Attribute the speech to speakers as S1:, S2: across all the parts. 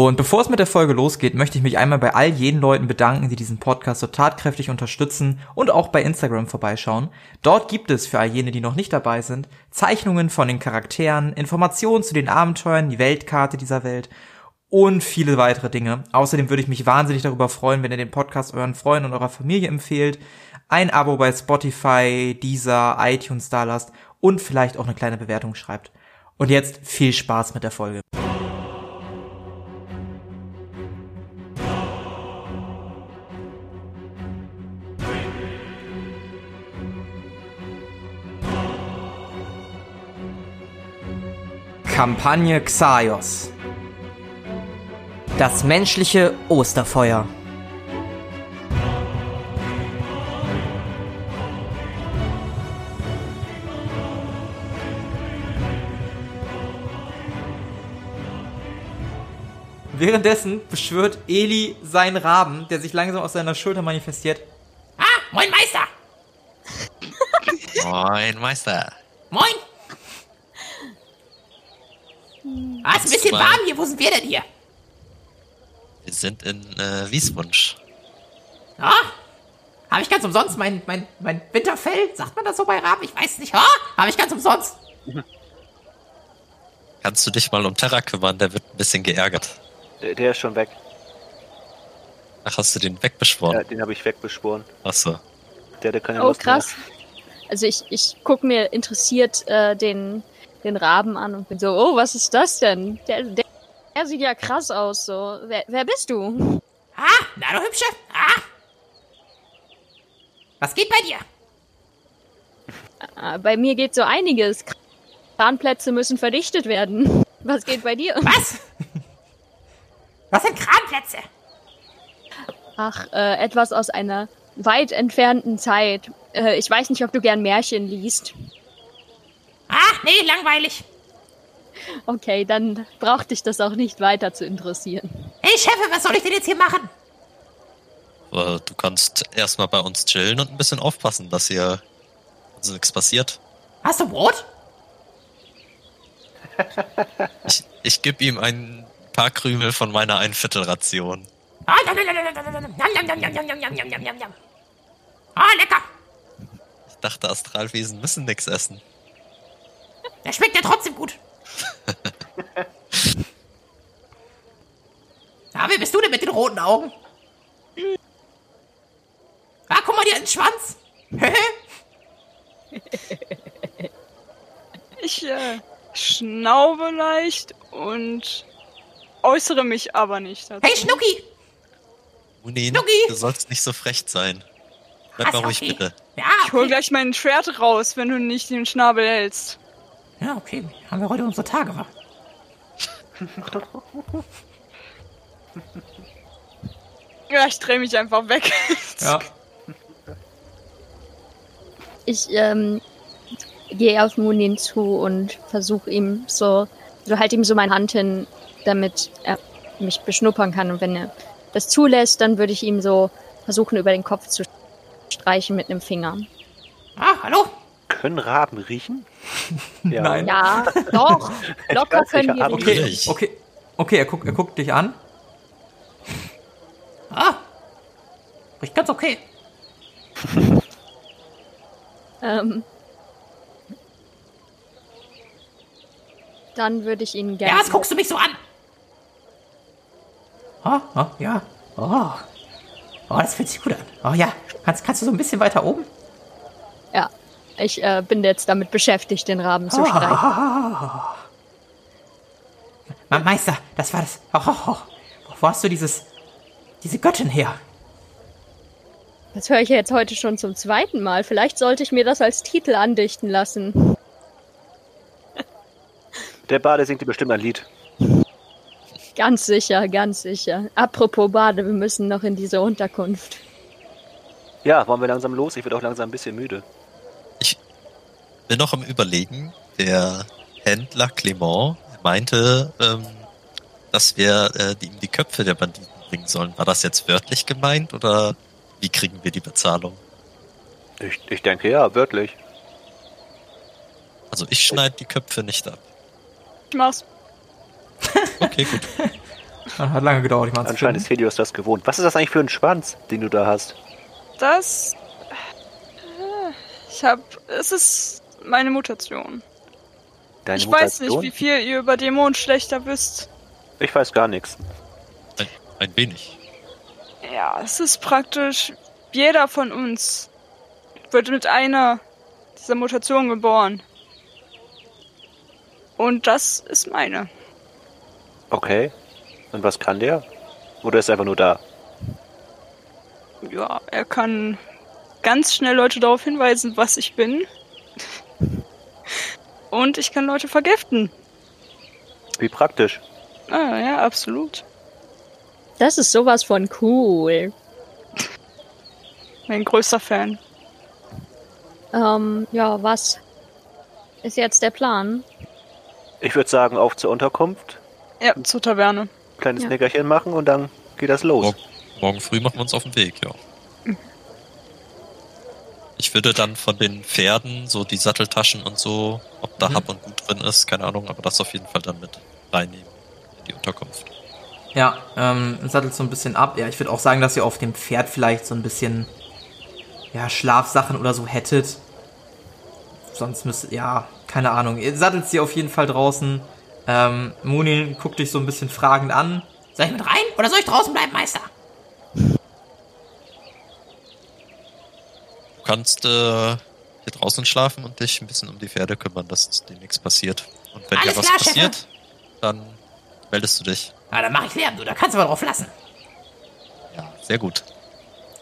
S1: Und bevor es mit der Folge losgeht, möchte ich mich einmal bei all jenen Leuten bedanken, die diesen Podcast so tatkräftig unterstützen und auch bei Instagram vorbeischauen. Dort gibt es für all jene, die noch nicht dabei sind, Zeichnungen von den Charakteren, Informationen zu den Abenteuern, die Weltkarte dieser Welt und viele weitere Dinge. Außerdem würde ich mich wahnsinnig darüber freuen, wenn ihr den Podcast euren Freunden und eurer Familie empfehlt, ein Abo bei Spotify, Deezer, iTunes da lasst und vielleicht auch eine kleine Bewertung schreibt. Und jetzt viel Spaß mit der Folge. Kampagne Xaios. Das menschliche Osterfeuer. Währenddessen beschwört Eli seinen Raben, der sich langsam aus seiner Schulter manifestiert.
S2: Ah, moin Meister!
S3: Moin, Meister.
S2: Moin! Ah, ist ein bisschen
S3: Zwei.
S2: warm hier. Wo sind wir denn hier?
S3: Wir sind in äh, Wieswunsch.
S2: Ah, habe ich ganz umsonst mein, mein, mein Winterfell? Sagt man das so bei Raben? Ich weiß nicht. Ah, habe ich ganz umsonst.
S3: Kannst du dich mal um Terra kümmern? Der wird ein bisschen geärgert.
S4: Der, der ist schon weg.
S3: Ach, hast du den
S4: Ja,
S3: wegbeschworen?
S4: den habe ich wegbeschworen.
S3: Achso.
S4: Der, der kann ja
S5: Oh,
S4: Lust mehr.
S5: krass. Also ich, ich guck mir interessiert äh, den, den Raben an und bin so, oh, was ist das denn? Der, der, der sieht ja krass aus, so. Wer, wer bist du?
S2: Ah, na du Hübsche. Ah. Was geht bei dir?
S5: Ah, bei mir geht so einiges. Kranplätze müssen verdichtet werden. Was geht bei dir?
S2: Was? Was sind Kranplätze?
S5: Ach, äh, etwas aus einer weit entfernten Zeit. Äh, ich weiß nicht, ob du gern Märchen liest.
S2: Ah, nee, langweilig.
S5: Okay, dann braucht dich das auch nicht weiter zu interessieren.
S2: Hey, Chefe, was soll ich denn jetzt hier machen?
S3: Du kannst erstmal bei uns chillen und ein bisschen aufpassen, dass hier also nichts passiert.
S2: Hast du Brot?
S3: Ich, ich gebe ihm ein paar Krümel von meiner Einviertelration.
S2: Ah, lecker!
S3: Ich dachte, Astralwesen müssen nichts essen.
S2: Der schmeckt ja trotzdem gut. Na, wer bist du denn mit den roten Augen? Ah, guck mal dir ins Schwanz.
S6: Ich äh, schnaube leicht und äußere mich aber nicht dazu.
S2: hey, Schnucki.
S3: Munin,
S2: Schnucki!
S3: du sollst nicht so frech sein. Bleib
S2: Ah,
S3: mal ruhig,
S2: okay.
S3: bitte.
S2: Ja,
S6: Ich hol
S2: okay.
S6: gleich mein Schwert raus, wenn du nicht den Schnabel hältst.
S2: Ja, okay. Haben wir heute unsere Tage, wa?
S6: Ja, ich dreh mich einfach weg.
S1: Ja.
S5: Ich ähm, gehe auf Munin zu und versuche ihm so, so halt ihm so meine Hand hin, damit er mich beschnuppern kann. Und wenn er das zulässt, dann würde ich ihm so versuchen, über den Kopf zu streichen mit einem Finger.
S2: Ah, hallo.
S4: Können Raben riechen? Ja.
S1: Nein.
S5: Ja, doch. Locker können die riechen.
S1: Okay, okay. Okay, er guckt, er guckt dich an.
S2: Ah. Riecht ganz okay.
S5: Ähm, dann würde ich ihn
S2: Ja,
S5: gerne.
S2: was guckst du mich so an? Oh, oh, ja. Oh. Oh, das fühlt sich gut an. Oh ja. Kannst, kannst du so ein bisschen weiter oben?
S5: Ich äh, bin jetzt damit beschäftigt, den Raben
S2: Ah.
S5: zu streichen.
S2: Ma- Meister, das war das. Oh, oh, oh. Wo hast du dieses. diese Göttin her?
S5: Das höre ich jetzt heute schon zum zweiten Mal. Vielleicht sollte ich mir das als Titel andichten lassen.
S4: Der Bade singt dir bestimmt ein Lied.
S5: Ganz sicher, ganz sicher. Apropos Bade, wir müssen noch in diese Unterkunft.
S4: Ja, wollen wir langsam los? Ich werde auch langsam ein bisschen müde.
S3: Bin noch am Überlegen. Der Händler Clement meinte, ähm, dass wir äh, die, ihm die Köpfe der Banditen bringen sollen. War das jetzt wörtlich gemeint oder wie kriegen wir die Bezahlung?
S4: Ich, ich denke ja, wörtlich.
S3: Also ich schneide die Köpfe nicht ab.
S6: Ich mach's.
S3: Okay, gut.
S1: Hat lange gedauert, ich zu
S4: Anscheinend
S1: finden.
S4: ist Helios das gewohnt. Was ist das eigentlich für ein Schwanz, den du da hast?
S6: Das. äh, Ich hab. Es ist meine Mutation.
S4: Deine
S6: ich
S4: Mutation?
S6: weiß nicht, wie viel ihr über Dämonenschlechter wisst.
S4: Ich weiß gar nichts.
S3: Ein, ein wenig.
S6: Ja, es ist praktisch. Jeder von uns wird mit einer dieser Mutationen geboren. Und das ist meine.
S4: Okay. Und was kann der? Oder ist er einfach nur da?
S6: Ja, er kann ganz schnell Leute darauf hinweisen, was ich bin. Und ich kann Leute vergiften.
S4: Wie praktisch.
S6: Ah, ja, absolut.
S5: Das ist sowas von cool.
S6: Mein größter Fan.
S5: Ähm, ja, was ist jetzt der Plan?
S4: Ich würde sagen, auf zur Unterkunft,
S6: Ja, zur Taverne.
S4: kleines
S5: Ja.
S4: Nickerchen machen und dann geht das los.
S3: Morgen, morgen früh machen wir uns auf den Weg, ja. Ich würde dann von den Pferden so die Satteltaschen und so, ob da
S1: Mhm.
S3: Hab und Gut drin ist, keine Ahnung, aber das auf jeden Fall dann mit reinnehmen in die Unterkunft.
S1: Ja, ähm, sattelt so ein bisschen ab. Ja, ich würde auch sagen, dass ihr auf dem Pferd vielleicht so ein bisschen, ja, Schlafsachen oder so hättet. Sonst müsst ja, keine Ahnung. Ihr sattelt sie auf jeden Fall draußen. Ähm, Munin guckt dich so ein bisschen fragend an.
S2: Soll ich mit rein oder soll ich draußen bleiben, Meister?
S3: Kannst äh, hier draußen schlafen und dich ein bisschen um die Pferde kümmern, dass dir nichts passiert. Und wenn
S2: Alles
S3: dir was
S2: klar, Chef.
S3: passiert, dann meldest du dich.
S2: Na, dann mach ich Lärm, du. Da kannst du aber drauf lassen.
S3: Ja, sehr gut.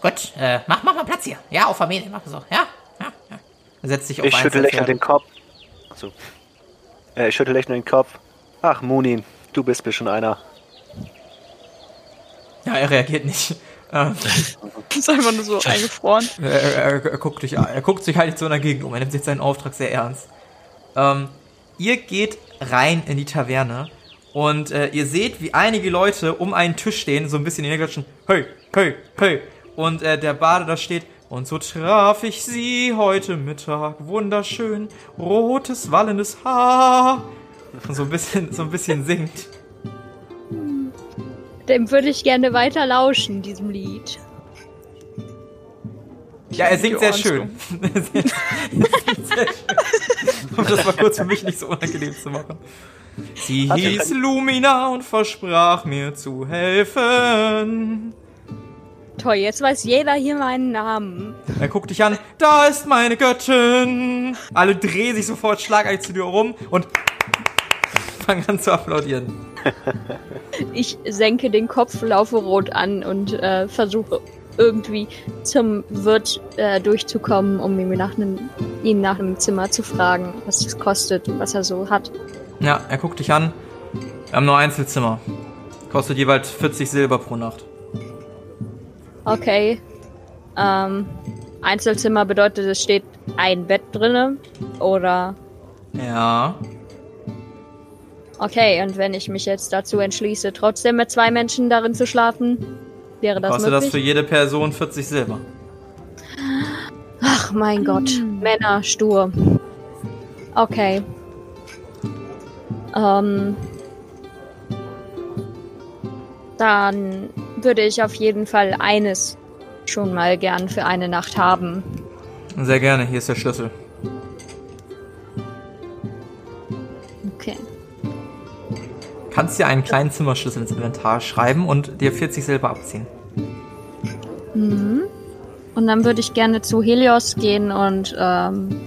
S2: Gut, äh, mach, mach mal Platz hier. Ja, auf Familie, mach so. Ja, ja, ja.
S1: Setzt sich auf
S4: Ich schüttel lächelnd
S1: Pferde.
S4: den Kopf. So. Äh, ich schüttel lächelnd den Kopf. Ach, Munin, du bist mir schon einer.
S1: Ja, er reagiert nicht.
S6: Ist einfach nur so eingefroren.
S1: er, er, er, guckt dich, er guckt sich halt nicht so in der Gegend um. Er nimmt sich seinen Auftrag sehr ernst. Ähm, ihr geht rein in die Taverne und äh, ihr seht, wie einige Leute um einen Tisch stehen, so ein bisschen in die klatschen. Hey, hey, hey. Und äh, der Bade da steht. Und so traf ich sie heute Mittag. Wunderschön. Rotes, wallendes Haar. Und so ein bisschen, so ein bisschen singt.
S5: Dem würde ich gerne weiter lauschen, diesem Lied.
S1: Ja, er singt sehr schön. Er singt sehr schön. Um das mal kurz für mich nicht so unangenehm zu machen. Sie
S4: Warte,
S1: hieß Lumina und versprach mir zu helfen.
S5: Toll, jetzt weiß jeder hier meinen Namen.
S1: Er guckt dich an. Da ist meine Göttin. Alle drehen sich sofort schlagartig zu dir rum und fangen an zu applaudieren.
S5: Ich senke den Kopf, laufe rot an und äh, versuche irgendwie zum Wirt äh, durchzukommen, um ihn nach, einem, ihn nach einem Zimmer zu fragen, was es kostet und was er so hat.
S1: Ja, er guckt dich an. Wir haben nur Einzelzimmer. Kostet jeweils 40 Silber pro Nacht.
S5: Okay. Ähm, Einzelzimmer bedeutet, es steht ein Bett drinne oder
S1: Ja.
S5: Okay, und wenn ich mich jetzt dazu entschließe, trotzdem mit zwei Menschen darin zu schlafen, wäre das
S1: Kostet das
S5: möglich?
S1: für jede Person 40 Silber.
S5: Ach mein Gott, Männer stur. Okay. Ähm, dann würde ich auf jeden Fall eines schon mal gern für eine Nacht haben.
S1: Sehr gerne, hier ist der Schlüssel. Kannst dir einen kleinen Zimmerschlüssel ins Inventar schreiben und dir 40 Silber abziehen.
S5: Mhm. Und dann würde ich gerne zu Helios gehen und ähm,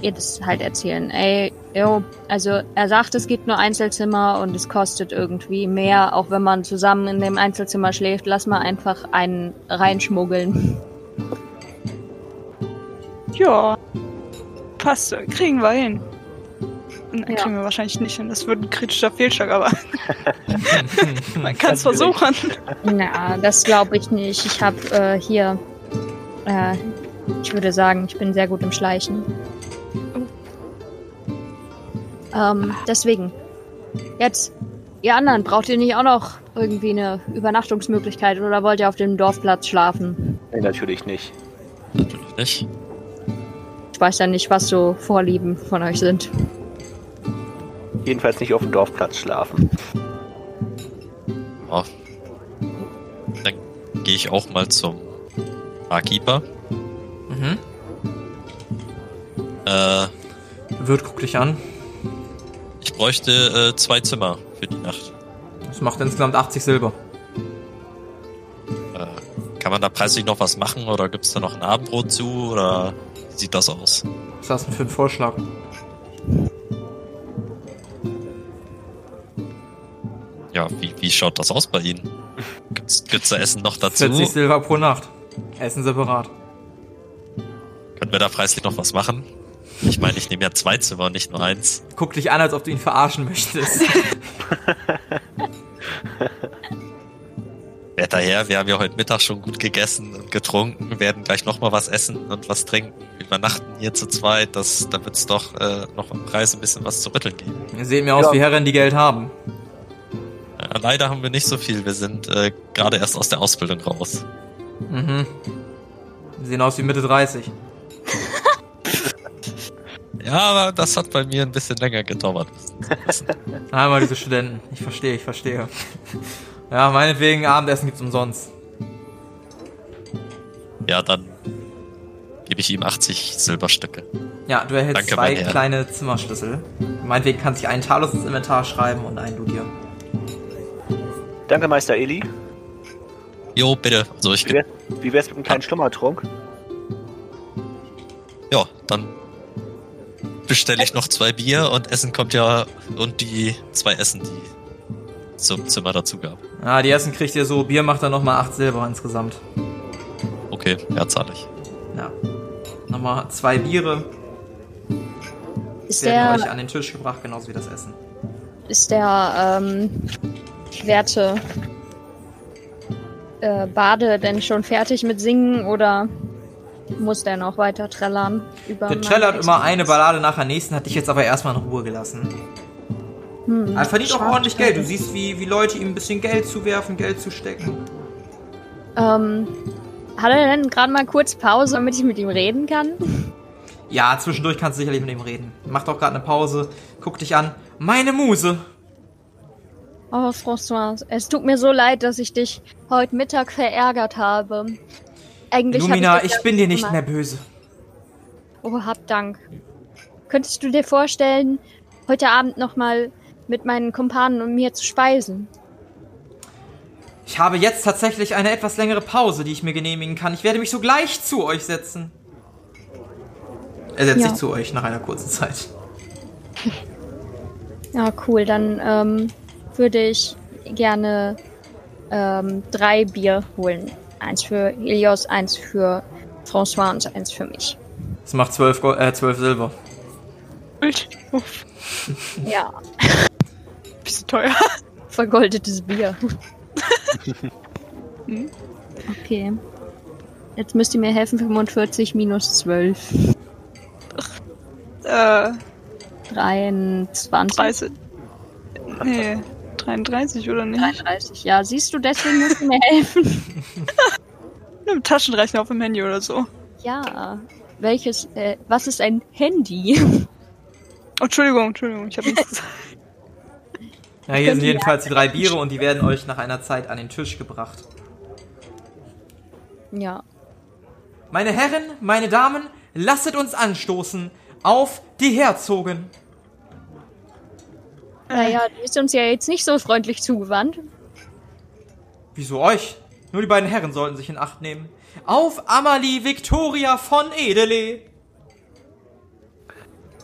S5: ihr das halt erzählen. Ey, jo, also er sagt, es gibt nur Einzelzimmer und es kostet irgendwie mehr, auch wenn man zusammen in dem Einzelzimmer schläft. Lass mal einfach einen reinschmuggeln.
S6: Ja. Passt, kriegen wir hin. Nein,
S5: Ja.
S6: kriegen wir wahrscheinlich nicht hin. Das wird ein kritischer Fehlschlag, aber man kann es versuchen.
S5: Na, das glaube ich nicht. Ich habe äh, hier, äh, ich würde sagen, ich bin sehr gut im Schleichen. Ähm, deswegen. Jetzt, ihr anderen, braucht ihr nicht auch noch irgendwie eine Übernachtungsmöglichkeit oder wollt ihr auf dem Dorfplatz schlafen?
S4: Nee, natürlich nicht.
S3: Natürlich nicht.
S5: Ich weiß ja nicht, was so Vorlieben von euch sind.
S4: Jedenfalls nicht auf dem Dorfplatz schlafen.
S3: Ja. Dann gehe ich auch mal zum Barkeeper.
S1: Mhm.
S3: Äh,
S1: Wirt guckt dich an.
S3: ich bräuchte äh, zwei Zimmer für die Nacht.
S1: Das macht insgesamt 80 Silber.
S3: Äh, kann man da preislich noch was machen oder gibt's da noch ein Abendbrot zu oder wie sieht das aus?
S1: Was hast du denn für einen Vorschlag?
S3: Ja, wie, wie schaut das aus bei Ihnen? Gibt's, gibt's da Essen noch dazu?
S1: 40 Silber pro Nacht. Essen separat.
S3: Können wir da preislich noch was machen? Ich meine, ich nehme ja zwei Zimmer und nicht nur eins.
S1: Guck dich an, als ob du ihn verarschen möchtest.
S3: Wer daher, wir haben ja heute Mittag schon gut gegessen und getrunken, werden gleich nochmal was essen und was trinken, übernachten hier zu zweit, das, da wird's doch äh, noch am Preis ein bisschen was zu rütteln geben.
S1: Ihr seht mir aus
S4: Ja.
S1: wie Herren, die Geld haben.
S3: Leider haben wir nicht so viel, wir sind äh, gerade erst aus der Ausbildung raus.
S1: Mhm. Die sehen aus wie Mitte 30.
S3: Ja, aber das hat bei mir ein bisschen länger gedauert.
S1: Einmal diese Studenten. Ich verstehe, ich verstehe. Ja, meinetwegen, Abendessen gibt's umsonst.
S3: Ja, dann gebe ich ihm 80 Silberstücke.
S1: Ja, du erhältst
S3: Danke,
S1: zwei kleine Zimmerschlüssel. Meinetwegen kannst du einen Talos ins Inventar schreiben und einen du dir.
S4: Danke, Meister Eli.
S3: Jo, bitte. Also ich
S4: Wie, wär, wie wär's mit einem kleinen Schlummertrunk?
S3: Ja, dann bestelle ich noch zwei Bier und Essen kommt ja und die zwei Essen, die zum Zimmer dazu gab.
S1: Ja, die Essen kriegt ihr so. Bier macht dann nochmal 8 Silber insgesamt.
S3: Okay, ja, zahle ich.
S1: Ja. Nochmal zwei Biere
S5: Ist
S1: werden
S5: der,
S1: euch an den Tisch gebracht, genauso wie das Essen.
S5: ist der ähm, werte äh, Bade denn schon fertig mit Singen oder muss der noch weiter trällern? Über
S1: Der trällert immer eine Ballade nach der nächsten, hat dich jetzt aber erstmal in Ruhe gelassen.
S5: Hm,
S1: Er verdient auch ordentlich Geld. Du siehst, wie, wie Leute ihm ein bisschen Geld zuwerfen, Geld zustecken.
S5: Ähm, hat er denn gerade mal kurz Pause, damit ich mit ihm reden kann?
S1: Ja, zwischendurch kannst du sicherlich mit ihm reden. Macht auch gerade eine Pause, guck dich an. Meine Muse.
S5: Oh, François, es tut mir so leid, dass ich dich heute Mittag verärgert habe. Eigentlich hab
S1: Lumina,
S5: dir
S1: ich
S5: das
S1: bin dir nicht
S5: gemacht.
S1: mehr böse.
S5: Oh, hab Dank. Könntest du dir vorstellen, heute Abend nochmal mit meinen Kumpanen und mir zu speisen?
S1: Ich habe jetzt tatsächlich eine etwas längere Pause, die ich mir genehmigen kann. Ich werde mich sogleich zu euch setzen. Er setzt
S5: Ja.
S1: sich zu euch nach einer kurzen Zeit.
S5: Ja, cool. Dann ähm, würde ich gerne ähm, drei Bier holen. Eins für Helios, eins für François und eins für mich.
S1: Das macht zwölf, Go äh, zwölf Silber.
S6: Uff,
S5: Ja,
S6: bisschen teuer.
S5: vergoldetes Bier.
S6: Hm?
S5: okay. Jetzt müsst ihr mir helfen, 45 minus 12.
S6: Äh,
S5: 23.
S6: 30. Nee, 33 oder nicht?
S5: 33. Ja, siehst du, deswegen musst du mir helfen.
S6: Nimm Taschenrechner auf dem Handy oder so.
S5: Ja. Welches, äh, was ist ein Handy?
S6: Oh, Entschuldigung, Entschuldigung, ich habe nichts gesagt.
S1: Ja, hier sind jedenfalls die drei Biere und die werden euch nach einer Zeit an den Tisch gebracht.
S5: ja.
S1: Meine Herren, meine Damen, lasset uns anstoßen auf die Herzogen.
S5: Naja, du bist uns ja jetzt nicht so freundlich zugewandt.
S1: Wieso euch? Nur die beiden Herren sollten sich in Acht nehmen. Auf Amalie Victoria von Edele.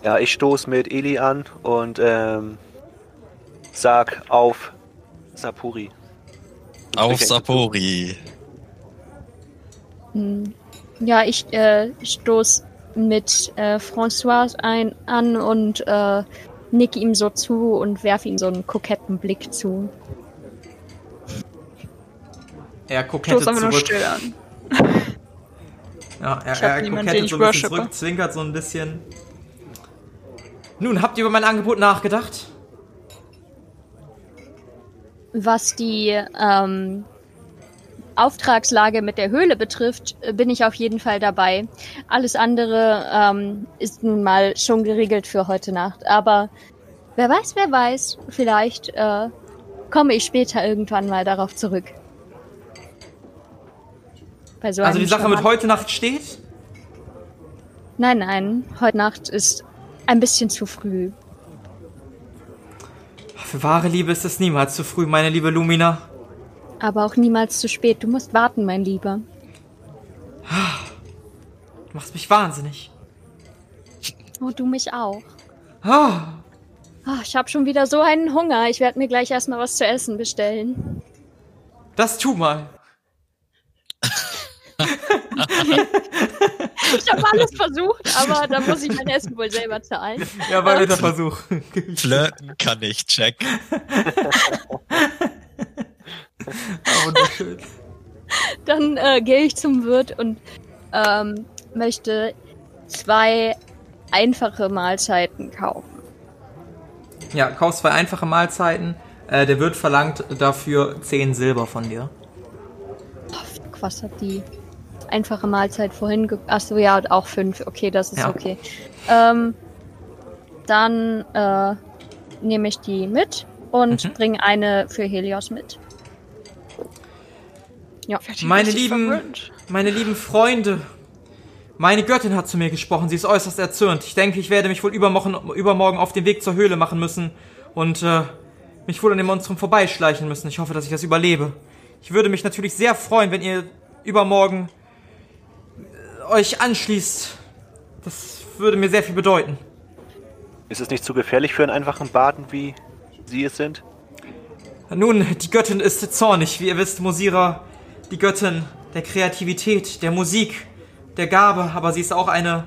S4: Ja, ich stoß mit Eli an und ähm, sag auf Sapuri.
S3: Auf Sapori.
S5: Hm. Ja, ich äh, stoß mit äh, François ein an und äh, nick ihm so zu und werf ihm so einen koketten Blick zu.
S1: Er kokettet
S6: Stoß einfach nur
S1: zurück.
S6: still an.
S1: Ja, er,
S6: Ich
S1: er
S6: niemanden,
S1: kokettet so ein bisschen zurück, zwinkert so ein bisschen. Nun, habt ihr über mein Angebot nachgedacht?
S5: Was die ähm, Auftragslage mit der Höhle betrifft, äh, bin ich auf jeden Fall dabei. Alles andere ähm, ist nun mal schon geregelt für heute Nacht. Aber wer weiß, wer weiß, vielleicht äh, komme ich später irgendwann mal darauf zurück. So
S1: Also die Sache mit heute Nacht steht?
S5: Nein, nein, heute Nacht ist ein bisschen zu früh.
S1: Für wahre Liebe ist es niemals zu früh, meine liebe Lumina.
S5: Aber auch niemals zu spät. Du musst warten, mein Lieber.
S1: Du machst mich wahnsinnig.
S5: Oh, du mich auch.
S1: Ah,
S5: ich habe schon wieder so einen Hunger. Ich werde mir gleich erstmal was zu essen bestellen.
S1: das tu mal.
S5: Ich habe alles versucht, aber da muss ich mein Essen wohl selber zahlen.
S1: Ja, war der Versuch.
S3: Flirten kann ich, check.
S1: Ah, wunderschön.
S5: Dann äh, gehe ich zum Wirt und ähm, möchte zwei einfache Mahlzeiten kaufen.
S1: Ja, kaufst zwei einfache Mahlzeiten. Äh, der Wirt verlangt dafür 10 Silber von dir.
S5: Fuck, Was hat die einfache Mahlzeit vorhin? Ge Achso, ja, auch fünf. Okay, das ist
S1: Ja.
S5: okay. Ähm, dann äh, nehme ich die mit und
S1: Mhm.
S5: bringe eine für Helios mit. Ja.
S1: Meine lieben-. Meine lieben Freunde, meine Göttin hat zu mir gesprochen. Sie ist äußerst erzürnt. Ich denke, ich werde mich wohl übermorgen, übermorgen auf den Weg zur Höhle machen müssen und äh, mich wohl an dem Monstrum vorbeischleichen müssen. Ich hoffe, dass ich das überlebe. Ich würde mich natürlich sehr freuen, wenn ihr übermorgen äh, euch anschließt. Das würde mir sehr viel bedeuten.
S4: Ist es nicht zu gefährlich für einen einfachen Baden, wie Sie es sind?
S1: Nun, die Göttin ist zornig. Wie ihr wisst, Mosira, die Göttin der Kreativität, der Musik, der Gabe, aber sie ist auch eine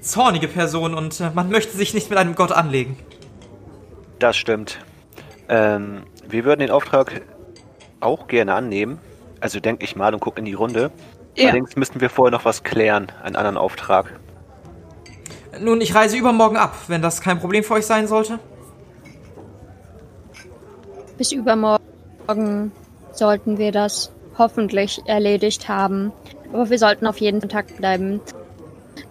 S1: zornige Person und äh, man möchte sich nicht mit einem Gott anlegen.
S4: Das stimmt. Ähm, wir würden den Auftrag auch gerne annehmen. Also denke ich mal und gucke in die Runde.
S6: Ja.
S4: Allerdings müssten wir vorher noch was klären, einen anderen Auftrag.
S1: Nun, ich reise übermorgen ab, wenn das kein Problem für euch sein sollte.
S5: Bis übermorgen sollten wir das hoffentlich erledigt haben. Aber wir sollten auf jeden Kontakt bleiben.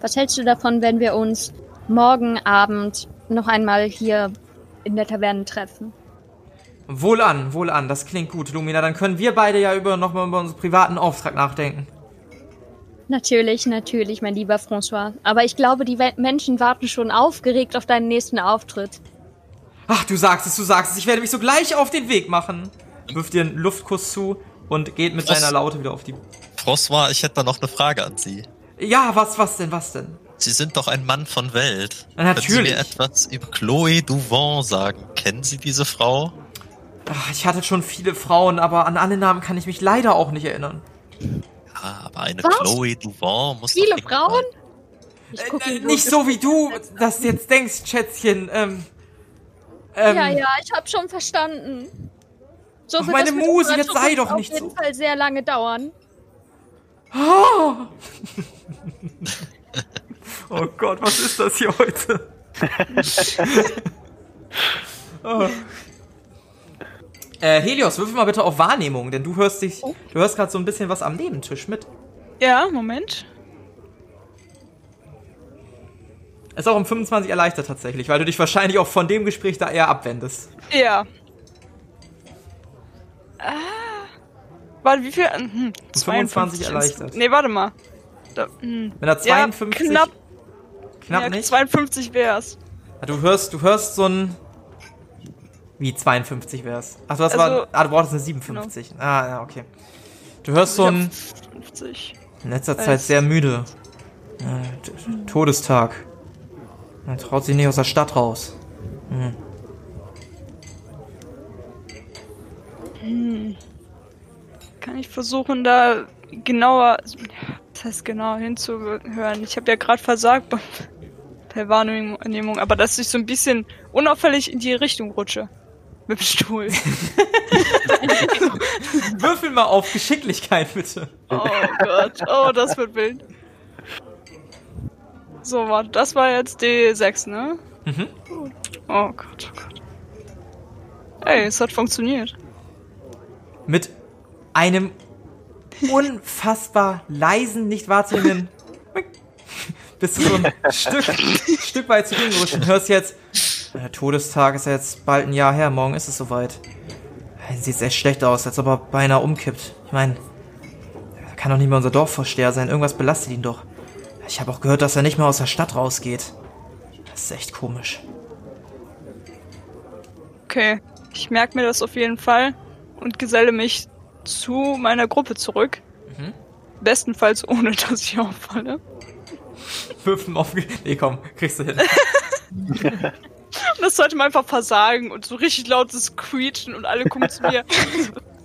S5: Was hältst du davon, wenn wir uns morgen Abend noch einmal hier in der Taverne treffen?
S1: Wohlan, wohlan, das klingt gut, Lumina. Dann können wir beide ja über nochmal über unseren privaten Auftrag nachdenken.
S5: Natürlich, natürlich, mein lieber François. Aber ich glaube, die Menschen warten schon aufgeregt auf deinen nächsten Auftritt.
S1: Ach, du sagst es, du sagst es. Ich werde mich sogleich auf den Weg machen. Wirft dir einen Luftkuss zu und geht mit
S3: Was?
S1: seiner Laute wieder auf die.
S3: François, ich hätte da noch eine Frage an Sie.
S1: Ja, was, was denn, was denn?
S3: Sie sind doch ein Mann von Welt.
S1: Na,
S3: Können Sie
S1: natürlich.
S3: mir etwas über Chloe Duvant sagen? Kennen Sie diese Frau?
S1: Ach, ich hatte schon viele Frauen, aber an alle Namen kann ich mich leider auch nicht erinnern.
S3: Ja, aber eine
S5: Was?
S3: Chloe Duvant muss
S5: Viele Frauen? Ich gucke
S1: Äh, nicht so wie du das jetzt denkst, Schätzchen. Ähm, ähm,
S5: Ja, ja, ich habe schon verstanden. So
S1: Ach,
S5: wird
S1: meine
S5: das
S1: Muse, jetzt sei doch
S5: auf
S1: nicht
S5: jeden
S1: so.
S5: Fall sehr lange dauern.
S1: Oh Gott, was ist das hier heute? oh. Äh, Helios, würfel mal bitte auf Wahrnehmung, denn du hörst dich, du hörst gerade so ein bisschen was am Nebentisch mit.
S6: Ja, Moment.
S1: Ist auch um 25 erleichtert tatsächlich, weil du dich wahrscheinlich auch von dem Gespräch da eher abwendest.
S6: Ja. Ah. Warte, wie viel? Hm,
S1: 25
S6: ins-
S1: erleichtert.
S6: Nee, warte mal. Da, hm.
S1: Wenn er 52
S6: Ja, knapp,
S1: knapp
S6: ja,
S1: nicht.
S6: 52 wär's.
S1: Du hörst, du hörst so ein wie 52 wär's. Ach, das
S6: Also-
S1: war ah, du brauchst eine 57. Ah, ja, okay. Du hörst so ein
S6: 50.
S1: in letzter. Zeit sehr müde. Äh, Todestag. Er traut sich nicht aus der Stadt raus.
S6: Kann ich versuchen, da genauer, das heißt genau hinzuhören. Ich habe ja gerade versagt bei- Wahrnehmung, aber dass ich so ein bisschen unauffällig in die Richtung rutsche. Mit dem Stuhl.
S1: Würfel mal auf Geschicklichkeit, bitte.
S6: Oh Gott. Oh, das wird wild. So, warte, das war jetzt D6, ne?
S1: Mhm.
S6: Oh Gott, oh Gott. Ey, es hat funktioniert.
S1: Mit einem unfassbar leisen, nicht wahrzunehmenden bist du so ein Stück, Stück weit zu ihm gerutscht und hörst jetzt, der Todestag ist ja jetzt bald ein Jahr her, morgen ist es soweit. Sieht echt schlecht aus, als ob er beinahe umkippt. Ich meine, er kann doch nicht mehr unser Dorfvorsteher sein. Irgendwas belastet ihn doch. Ich habe auch gehört, dass er nicht mehr aus der Stadt rausgeht. Das ist echt komisch.
S6: Okay, ich merke mir das auf jeden Fall und geselle mich zu meiner Gruppe zurück.
S1: Mhm.
S6: Bestenfalls ohne, dass ich auffalle.
S1: Würfen auf. Nee, komm, kriegst du hin.
S6: Und das sollte man einfach versagen und so richtig lautes Quietschen und alle gucken zu mir.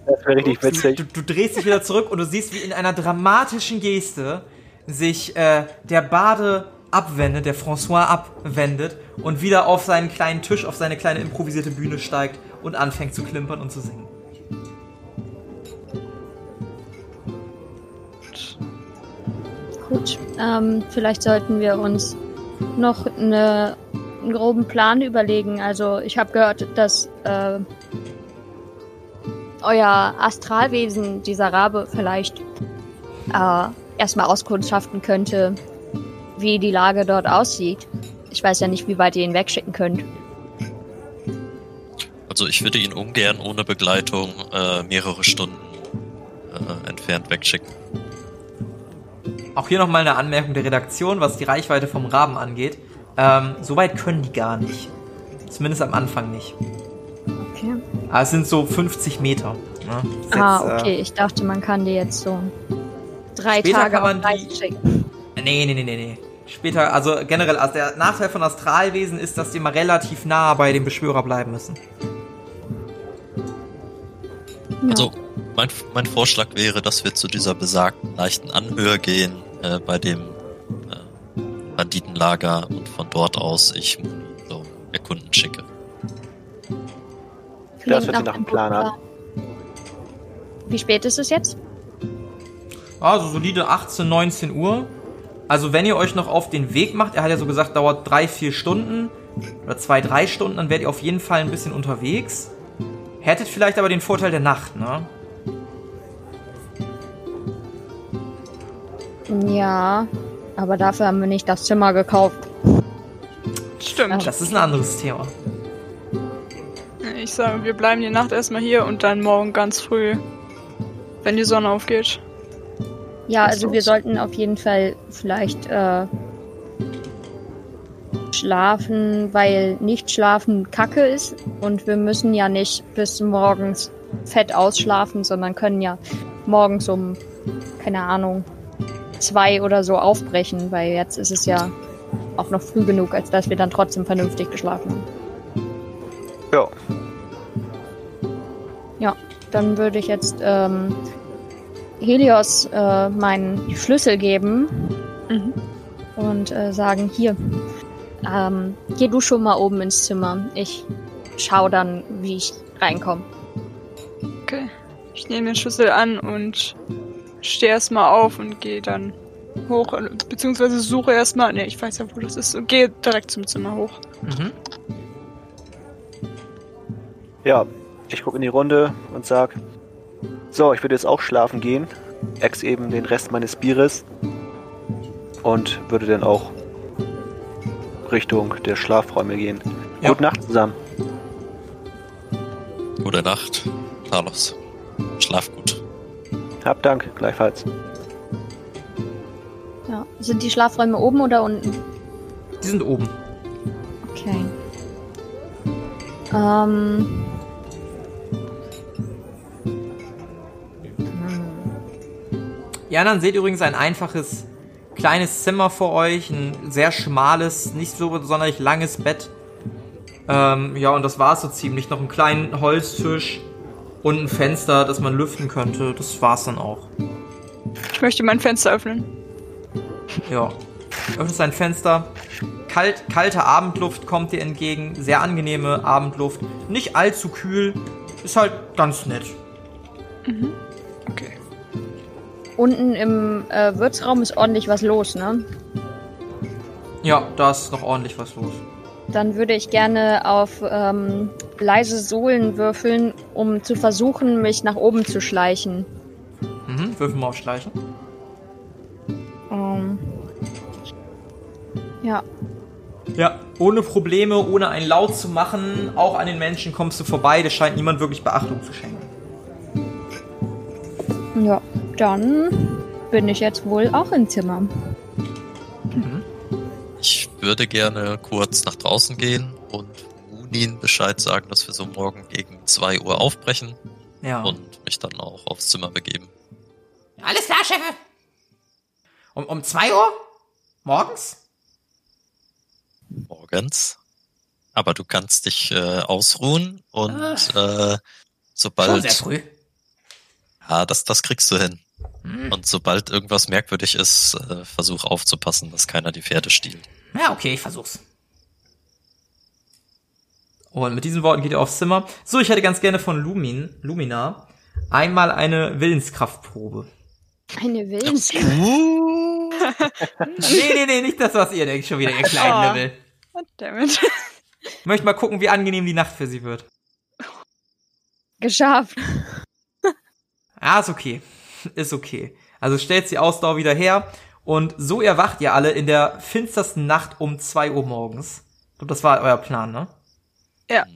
S4: Das wäre richtig witzig.
S1: Du, du drehst dich wieder zurück und du siehst, wie in einer dramatischen Geste sich äh, der Bade abwendet, der François abwendet und wieder auf seinen kleinen Tisch, auf seine kleine improvisierte Bühne steigt und anfängt zu klimpern und zu singen.
S5: Gut, ähm, vielleicht sollten wir uns noch eine, einen groben Plan überlegen. Also ich habe gehört, dass äh, euer Astralwesen, dieser Rabe, vielleicht äh, erstmal auskundschaften könnte, wie die Lage dort aussieht. Ich weiß ja nicht, wie weit ihr ihn wegschicken könnt.
S3: Also ich würde ihn ungern ohne Begleitung äh, mehrere Stunden äh, entfernt wegschicken.
S1: Auch hier nochmal eine Anmerkung der Redaktion, was die Reichweite vom Raben angeht. Ähm, so weit können die gar nicht. Zumindest am Anfang nicht.
S5: Okay.
S1: Aber es sind so 50 Meter. Ne?
S5: Ah,
S1: jetzt,
S5: okay. Ich dachte, man kann die jetzt so drei Tage
S1: kann man die-
S5: schicken.
S1: Äh, nee, nee, nee, nee, nee. Später, also generell, also der Nachteil von Astralwesen ist, dass die immer relativ nah bei dem Beschwörer bleiben müssen.
S5: Ja.
S3: Also mein, mein Vorschlag wäre, dass wir zu dieser besagten leichten Anhöhe gehen äh, bei dem äh, Banditenlager und von dort aus ich so erkunden schicke.
S5: Klingt
S4: hört sich nach
S5: einem
S4: Plan an.
S5: Wie spät ist es jetzt?
S1: Also solide 18, 19 Uhr. Also wenn ihr euch noch auf den Weg macht, er hat ja so gesagt, dauert drei, vier Stunden oder zwei, drei Stunden, dann werdet ihr auf jeden Fall ein bisschen unterwegs. Hättet vielleicht aber den Vorteil der Nacht, ne?
S5: Ja, aber dafür haben wir nicht das Zimmer gekauft.
S6: Stimmt.
S1: Das ist ein anderes Thema.
S6: Ich sage, wir bleiben die Nacht erstmal hier und dann morgen ganz früh, wenn die Sonne aufgeht.
S5: Ja, also wir sollten auf jeden Fall vielleicht äh, schlafen, weil nicht schlafen Kacke ist und wir müssen ja nicht bis morgens fett ausschlafen, sondern können ja morgens um, keine Ahnung, zwei oder so aufbrechen, weil jetzt ist es ja auch noch früh genug, als dass wir dann trotzdem vernünftig geschlafen haben.
S4: Ja,
S5: Ja, dann würde ich jetzt ähm, Helios äh, meinen Schlüssel geben
S6: Mhm.
S5: und äh, sagen, hier, ähm, geh du schon mal oben ins Zimmer. Ich schau dann, wie ich reinkomme.
S6: Okay. Ich nehme den Schlüssel an und stehe erstmal auf und gehe dann hoch, beziehungsweise suche erstmal, ne, ich weiß ja, wo das ist, und gehe direkt zum Zimmer hoch.
S1: Mhm.
S4: ja. Ich gucke in die Runde und sag, so, ich würde jetzt auch schlafen gehen, ex eben den Rest meines Bieres und würde dann auch Richtung der Schlafräume gehen.
S1: Ja.
S4: Gute Nacht zusammen.
S3: Gute Nacht, Carlos. Schlaf gut.
S4: Hab Dank, gleichfalls.
S5: Ja. Sind die Schlafräume oben oder unten?
S1: Die sind oben.
S5: Okay. Ähm.
S1: Ihr anderen seht übrigens ein einfaches kleines Zimmer vor euch, ein sehr schmales, nicht so sonderlich langes Bett. Ähm, ja, und das war's so ziemlich. Noch einen kleinen Holztisch und ein Fenster, das man lüften könnte. Das war's dann auch.
S6: Ich möchte mein Fenster öffnen.
S1: Ja. Öffnest ein Fenster. Kalt, kalte Abendluft kommt dir entgegen. Sehr angenehme Abendluft. Nicht allzu kühl. Ist halt ganz nett.
S6: Okay.
S5: Unten im äh, Wirtsraum ist ordentlich was los, ne?
S1: Ja, da ist noch ordentlich was los.
S5: Dann würde ich gerne auf ähm, leise Sohlen würfeln, um zu versuchen, mich nach oben zu schleichen.
S1: Mhm, würfel mal auf Schleichen.
S5: Ähm, ja.
S1: Ja, ohne Probleme, ohne einen Laut zu machen, auch an den Menschen kommst du vorbei. Das scheint niemand wirklich Beachtung zu schenken.
S5: Ja, dann bin ich jetzt wohl auch im Zimmer.
S3: Ich würde gerne kurz nach draußen gehen und Munin Bescheid sagen, dass wir so morgen gegen 2 Uhr aufbrechen
S1: Ja.
S3: und mich dann auch aufs Zimmer begeben.
S2: Alles klar, Chefe. Um, um zwei Uhr? Morgens?
S3: Morgens. Aber du kannst dich äh, ausruhen und äh,
S2: Schon
S3: sobald
S2: sehr früh.
S3: Ja, das, das kriegst du hin.
S2: Hm.
S3: Und sobald irgendwas merkwürdig ist, äh, versuch aufzupassen, dass keiner die Pferde stiehlt.
S2: Ja, okay, ich versuch's.
S1: Und mit diesen Worten geht ihr aufs Zimmer. So, ich hätte ganz gerne von Lumin, Lumina einmal eine Willenskraftprobe.
S5: Eine Willens.
S1: Nee, nee, nee, nicht das, was ihr denkt, schon wieder, ihr kleinen
S6: Oh.
S1: Level.
S6: Goddammit.
S1: Ich möchte mal gucken, wie angenehm die Nacht für sie wird.
S5: Geschafft.
S1: Ah, ist okay. Ist okay. Also stellt sie Ausdauer wieder her. Und so erwacht ihr alle in der finstersten Nacht um 2 Uhr morgens. Ich glaub, das war euer Plan, ne?
S6: Ja.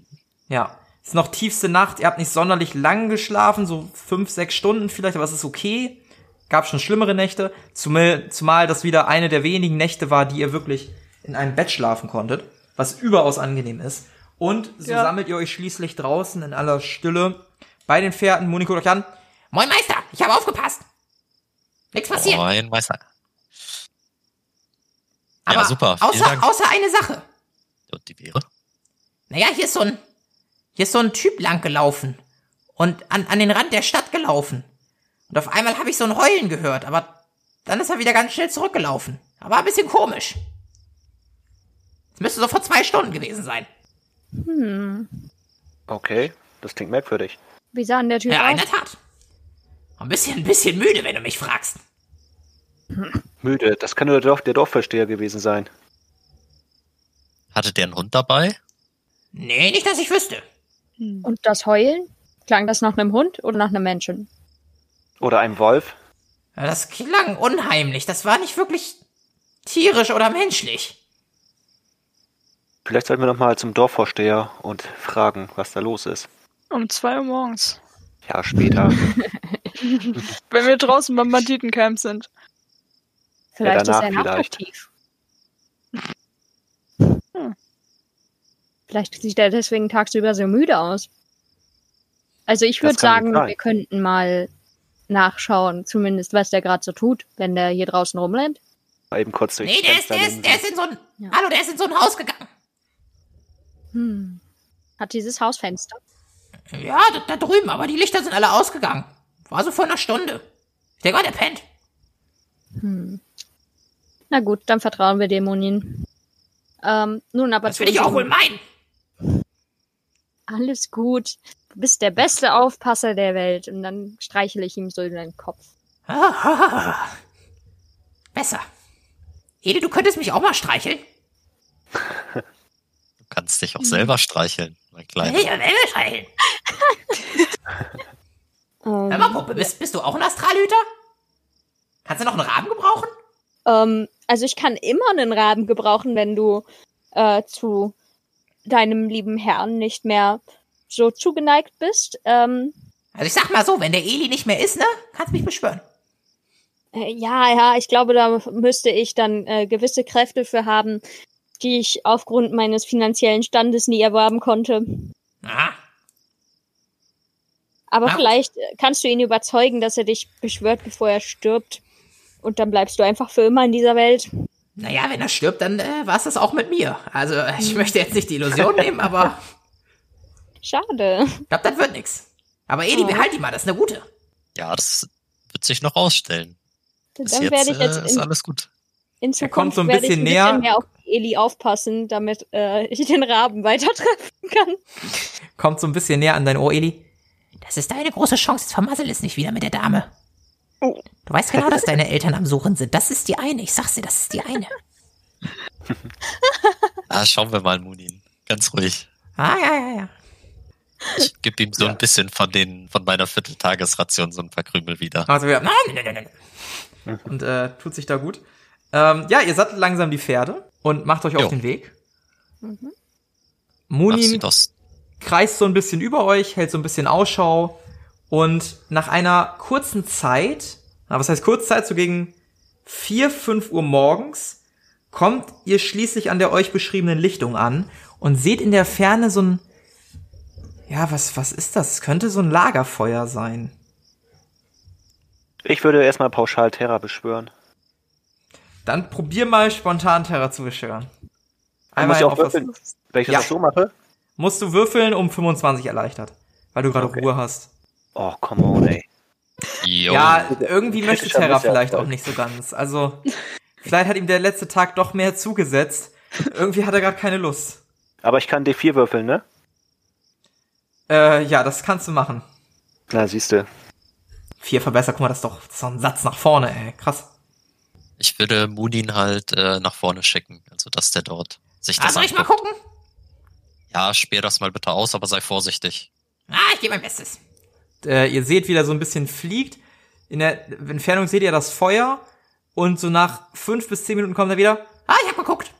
S1: Ja. Es ist noch tiefste Nacht. Ihr habt nicht sonderlich lang geschlafen, so fünf, sechs Stunden vielleicht, aber es ist okay. Gab schon schlimmere Nächte. Zumal, zumal das wieder eine der wenigen Nächte war, die ihr wirklich in einem Bett schlafen konntet. Was überaus angenehm ist. Und so
S6: Ja.
S1: sammelt ihr euch schließlich draußen in aller Stille bei den Pferden. Moni guckt euch an.
S2: Moin Meister, ich habe aufgepasst. Nichts passiert.
S3: Moin, Meister.
S2: Aber
S3: ja, super.
S2: Außer,
S3: Dank.
S2: außer eine Sache.
S3: Und die wäre?
S2: Naja, hier ist so ein, hier ist so ein Typ lang gelaufen. Und an, an den Rand der Stadt gelaufen. Und auf einmal habe ich so ein Heulen gehört, aber dann ist er wieder ganz schnell zurückgelaufen. Aber ein bisschen komisch. Es müsste so vor zwei Stunden gewesen sein.
S5: Hm.
S4: Okay, das klingt merkwürdig.
S5: Wie sah denn der Typ
S2: Ja, in
S5: aus?
S2: der Tat. Ein bisschen, ein bisschen müde, wenn du mich fragst.
S4: Müde, das kann nur der, Dorf, der Dorfversteher gewesen sein.
S3: Hatte der einen Hund dabei?
S2: Nee, nicht, dass ich wüsste.
S5: Und das Heulen? Klang das nach einem Hund oder nach einem Menschen?
S4: Oder einem Wolf.
S2: Ja, Das klang unheimlich. Das war nicht wirklich tierisch oder menschlich.
S4: Vielleicht sollten wir noch mal zum Dorfvorsteher und fragen, was da los ist.
S6: Um zwei Uhr morgens.
S4: Ja, später.
S6: Wenn wir draußen beim Banditencamp sind.
S5: Vielleicht
S4: danach
S5: ist er
S4: vielleicht.
S5: nachtaktiv. Vielleicht sieht er deswegen tagsüber so müde aus. Also ich würde sagen,
S4: sein.
S5: wir könnten mal nachschauen, zumindest was der gerade so tut, wenn der hier draußen rumrennt.
S4: Eben kurz durchs
S2: Nee, der ist,
S4: Fenster
S2: der ist, der ist in so ein,
S5: Ja.
S2: hallo, der ist in so ein Haus gegangen.
S5: Hm. Hat dieses Hausfenster?
S2: Ja, da, da drüben, aber die Lichter sind alle ausgegangen. War so vor einer Stunde. Ich denke mal, der pennt.
S5: Hm. Na gut, dann vertrauen wir Dämonin. Ähm, nun aber
S2: Das will ich auch wohl meinen.
S5: Alles gut. Du bist der beste Aufpasser der Welt. Und dann streichle ich ihm so in den Kopf.
S2: Besser. Ede, du könntest mich auch mal streicheln.
S3: Du kannst dich auch selber streicheln, mein Kleiner.
S2: Hey, selber streicheln.
S5: Ähm,
S2: Hör mal, Puppe, bist, bist du auch ein Astralhüter? Kannst du noch einen Raben gebrauchen?
S5: Ähm, also ich kann immer einen Raben gebrauchen, wenn du äh, zu deinem lieben Herrn nicht mehr so zugeneigt bist. Ähm,
S2: Also ich sag mal so, wenn der Eli nicht mehr ist, ne, kannst mich beschwören.
S5: äh, ja, ja, ich glaube, da müsste ich dann äh, gewisse Kräfte für haben, die ich aufgrund meines finanziellen Standes nie erwerben konnte.
S2: Aha.
S5: Aber
S2: Ja.
S5: vielleicht kannst du ihn überzeugen, dass er dich beschwört, bevor er stirbt. Und dann bleibst du einfach für immer in dieser Welt.
S2: Naja, wenn er stirbt, dann äh, war's das auch mit mir. Also ich möchte jetzt nicht die Illusion nehmen, aber
S5: Schade.
S2: ich glaube, das wird nix. Aber Eli,
S5: Oh.
S2: behalt die mal, das ist eine gute.
S3: Ja, das wird sich noch ausstellen. Bis
S5: Dann
S3: jetzt
S5: werde ich
S3: äh,
S5: jetzt
S3: ist
S5: in,
S3: alles gut.
S5: in
S1: Er
S5: Zukunft
S1: kommt so ein
S5: werde ich
S1: bisschen
S5: ein
S1: näher.
S5: bisschen mehr auf Eli aufpassen, damit äh, ich den Raben weiter treffen kann.
S1: Kommt so ein bisschen näher an dein Ohr, Eli.
S2: Das ist deine große Chance. Jetzt vermassel es nicht wieder mit der Dame. Du weißt genau, dass deine Eltern am Suchen sind. Das ist die eine. Ich sag's dir, das ist die eine.
S3: Ah, schauen wir mal, Munin. Ganz ruhig.
S2: Ah, ja, ja, ja.
S3: Ich gebe ihm so ein bisschen von den, von meiner Vierteltagesration so ein paar Krümel wieder.
S1: Also wir
S2: Nein, nein, nein, nein.
S1: und äh, tut sich da gut. Ähm, ja, ihr sattelt langsam die Pferde und macht euch auf
S3: Jo.
S1: den Weg.
S5: Mhm.
S1: Munin kreist so ein bisschen über euch, hält so ein bisschen Ausschau und nach einer kurzen Zeit, was heißt Kurzzeit, so gegen 4, 5 Uhr morgens, kommt ihr schließlich an der euch beschriebenen Lichtung an und seht in der Ferne so ein, ja, was, was ist das? Es könnte so ein Lagerfeuer sein.
S4: Ich würde erstmal pauschal Terra beschwören.
S1: Dann probier mal spontan Terra zu beschwören.
S4: Dann muss
S1: auf
S4: würfeln. Wenn ich
S1: Ja.
S4: das so mache?
S1: Musst du würfeln um 25 erleichtert, weil du gerade
S4: Okay.
S1: Ruhe hast.
S4: Oh, come on, ey.
S3: Jo.
S1: Ja, irgendwie möchte Terra vielleicht auch nicht so ganz. Also, vielleicht hat ihm der letzte Tag doch mehr zugesetzt. Irgendwie hat er gerade keine Lust.
S4: Aber ich kann D4 würfeln, ne?
S1: Äh, ja, das kannst du machen.
S4: Na, siehste.
S1: Vier verbessert, guck mal, das ist doch, das ist doch ein Satz nach vorne, ey. Krass.
S3: Ich würde Munin halt äh, nach vorne schicken, also dass der dort sich
S2: Ah,
S3: das
S2: soll ich mal
S3: anguckt.
S2: gucken?
S3: Ja, sperr das mal bitte aus, aber sei vorsichtig.
S2: Ah, ich gebe mein Bestes.
S1: Äh, ihr seht, wie der so ein bisschen fliegt. In der Entfernung seht ihr das Feuer. Und so nach fünf bis zehn Minuten kommt er wieder.
S2: Ah, ich hab geguckt.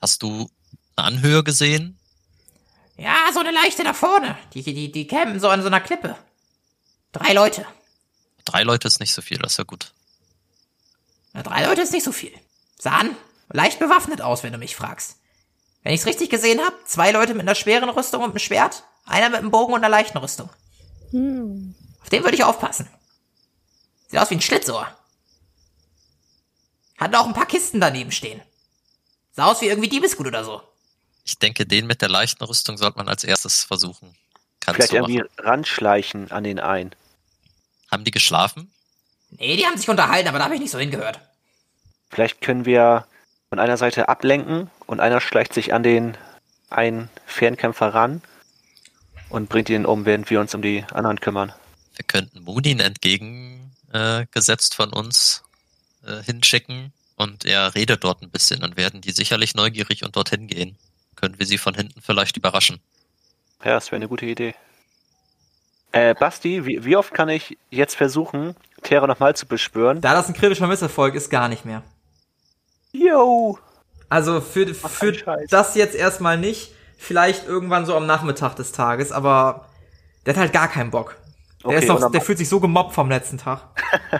S3: Hast du eine Anhöhe gesehen?
S2: Ja, so eine leichte da vorne. Die, die, die campen so an so einer Klippe. Drei Leute.
S3: Drei Leute ist nicht so viel, das ist ja gut.
S2: Na, drei Leute ist nicht so viel. Sahen leicht bewaffnet aus, wenn du mich fragst. Wenn ich's richtig gesehen hab, zwei Leute mit einer schweren Rüstung und einem Schwert, einer mit einem Bogen und einer leichten Rüstung.
S5: Hm.
S2: Auf den würde ich aufpassen. Sieht aus wie ein Schlitzohr. Hat auch ein paar Kisten daneben stehen. Sah aus wie irgendwie Diebesgut oder so.
S3: Ich denke, den mit der leichten Rüstung sollte man als erstes versuchen. Kannst
S4: Vielleicht
S3: du
S4: irgendwie ranschleichen an den einen.
S3: Haben die geschlafen?
S2: Nee, die haben sich unterhalten, aber da habe ich nicht so hingehört.
S4: Vielleicht können wir von einer Seite ablenken und einer schleicht sich an den einen Fernkämpfer ran und bringt ihn um, während wir uns um die anderen kümmern.
S3: Wir könnten Munin entgegengesetzt äh, von uns äh, hinschicken und er redet dort ein bisschen. Dann werden die sicherlich neugierig und dorthin gehen. Können wir sie von hinten vielleicht überraschen.
S4: Ja, das wäre eine gute Idee. Äh, Basti, wie, wie oft kann ich jetzt versuchen, Terra nochmal zu beschwören?
S1: Da das ein kritischer Misserfolg ist, gar nicht mehr.
S4: Yo!
S1: Also für, für das jetzt erstmal nicht. Vielleicht irgendwann so am Nachmittag des Tages, aber der hat halt gar keinen Bock. Der,
S4: Okay,
S1: ist noch, der fühlt sich so gemobbt vom letzten Tag.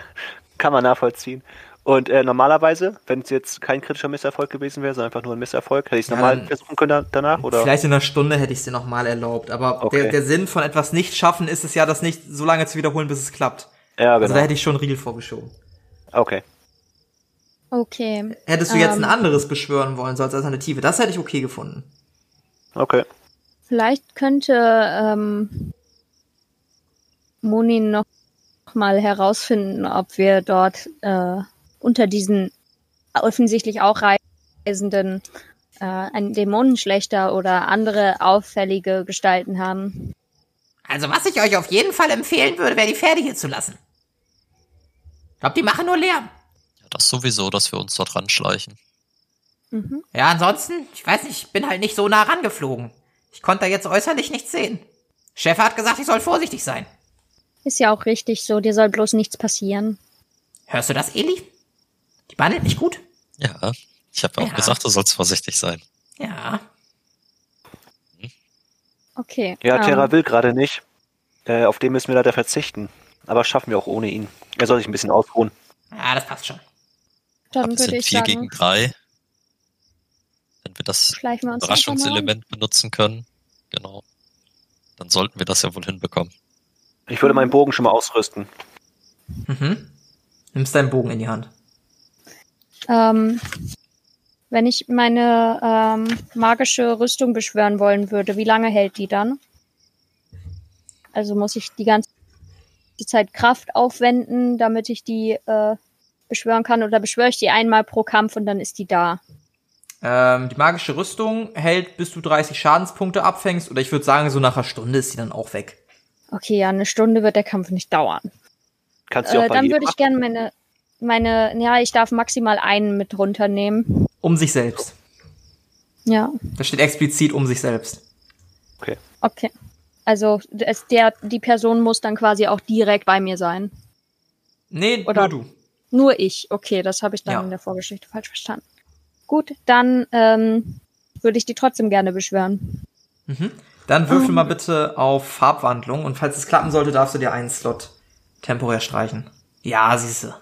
S4: Kann man nachvollziehen. Und äh, normalerweise, wenn es jetzt kein kritischer Misserfolg gewesen wäre, sondern einfach nur ein Misserfolg, hätte ich es
S1: Ja,
S4: nochmal versuchen können da, danach? Oder?
S1: Vielleicht in einer Stunde hätte ich es dir nochmal erlaubt. Aber
S4: Okay.
S1: der, der Sinn von etwas nicht schaffen ist es ja, das nicht so lange zu wiederholen, bis es klappt.
S4: Ja,
S1: Also
S4: genau.
S1: da hätte ich schon einen Riegel vorgeschoben.
S4: okay.
S5: Okay.
S1: Hättest du jetzt ein
S5: Ähm.
S1: anderes beschwören wollen, so als Alternative, das hätte ich okay gefunden.
S4: Okay.
S5: Vielleicht könnte ähm, Moni noch mal herausfinden, ob wir dort äh, unter diesen offensichtlich auch Reisenden äh, einen Dämonenschlechter oder andere auffällige Gestalten haben.
S2: Also was ich euch auf jeden Fall empfehlen würde, wäre die Pferde hier zu lassen. Ich glaube, die machen nur Lärm.
S3: Ja, das sowieso, dass wir uns dort ranschleichen.
S5: Mhm.
S2: Ja, ansonsten, ich weiß nicht, ich bin halt nicht so nah rangeflogen. Ich konnte da jetzt äußerlich nichts sehen. Chef hat gesagt, ich soll vorsichtig sein.
S5: Ist ja auch richtig so, dir soll bloß nichts passieren.
S2: Hörst du das, Eli? Die behandelt mich gut.
S3: Ja, ich habe auch
S2: Ja.
S3: gesagt, du sollst vorsichtig sein.
S2: Ja.
S5: Okay.
S4: Ja,
S5: ähm,
S4: Terra will gerade nicht. Äh, auf den müssen wir leider verzichten. Aber schaffen wir auch ohne ihn. Er soll sich ein bisschen ausruhen.
S2: Ja, das passt schon.
S5: Dann würde ich
S3: vier
S5: sagen,
S3: gegen drei. Wir das. Überraschungselement benutzen können, genau, dann sollten wir das ja wohl hinbekommen.
S4: Ich würde meinen Bogen schon mal ausrüsten.
S1: Mhm. Nimmst deinen Bogen in die Hand.
S5: Ähm, wenn ich meine ähm, magische Rüstung beschwören wollen würde, wie lange hält die dann? Also muss ich die ganze Zeit Kraft aufwenden, damit ich die äh, beschwören kann, oder beschwöre ich die einmal pro Kampf und dann ist die da?
S1: Ähm, die magische Rüstung hält, bis du 30 Schadenspunkte abfängst. Oder ich würde sagen, so nach einer Stunde ist sie dann auch weg.
S5: Okay, ja, eine Stunde wird der Kampf nicht dauern.
S4: Kannst du auch
S5: Äh,
S4: bei
S5: dann würde ich gerne meine, meine, ja, ich darf maximal einen mit runternehmen.
S1: Um sich selbst.
S5: Ja,
S1: Da steht explizit um sich selbst.
S5: okay. Also es, der, die Person muss dann quasi auch direkt bei mir sein.
S1: Nee,
S5: Oder-
S1: nur du.
S5: Nur ich. Okay, das habe ich dann
S1: Ja.
S5: in der Vorgeschichte falsch verstanden. Gut, dann ähm, würde ich die trotzdem gerne beschwören.
S1: Mhm. Dann würfel mal bitte auf Farbwandlung und falls es klappen sollte, darfst du dir einen Slot temporär streichen. Ja, siehste.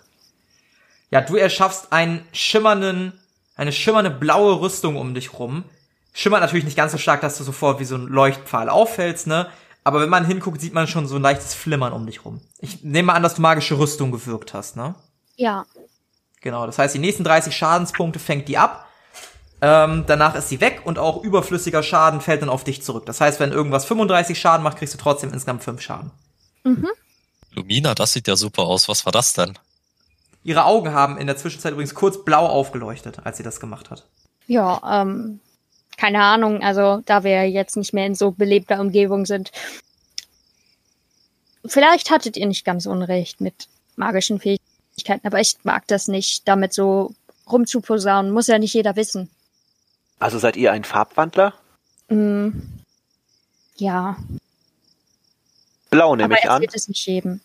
S1: Ja, du erschaffst einen schimmernden, eine schimmernde blaue Rüstung um dich rum. Schimmert natürlich nicht ganz so stark, dass du sofort wie so ein Leuchtpfahl auffällst, ne? Aber wenn man hinguckt, sieht man schon so ein leichtes Flimmern um dich rum. Ich nehme mal an, dass du magische Rüstung gewirkt hast, ne?
S5: Ja.
S1: Genau, das heißt, die nächsten 30 Schadenspunkte fängt die ab. Ähm, danach ist sie weg und auch überflüssiger Schaden fällt dann auf dich zurück. Das heißt, wenn irgendwas 35 Schaden macht, kriegst du trotzdem insgesamt 5 Schaden.
S5: Mhm.
S3: Lumina, das sieht ja super aus. Was war das denn?
S1: Ihre Augen haben in der Zwischenzeit übrigens kurz blau aufgeleuchtet, als sie das gemacht hat.
S5: Ja, ähm, keine Ahnung, also da wir jetzt nicht mehr in so belebter Umgebung sind. Vielleicht hattet ihr nicht ganz unrecht mit magischen Fähigkeiten, aber ich mag das nicht, damit so rumzuposaunen. Muss ja nicht jeder wissen.
S4: Also seid ihr ein Farbwandler?
S5: Mm, ja,
S4: Blau nehme
S5: aber
S4: ich an.
S5: wird es nicht geben.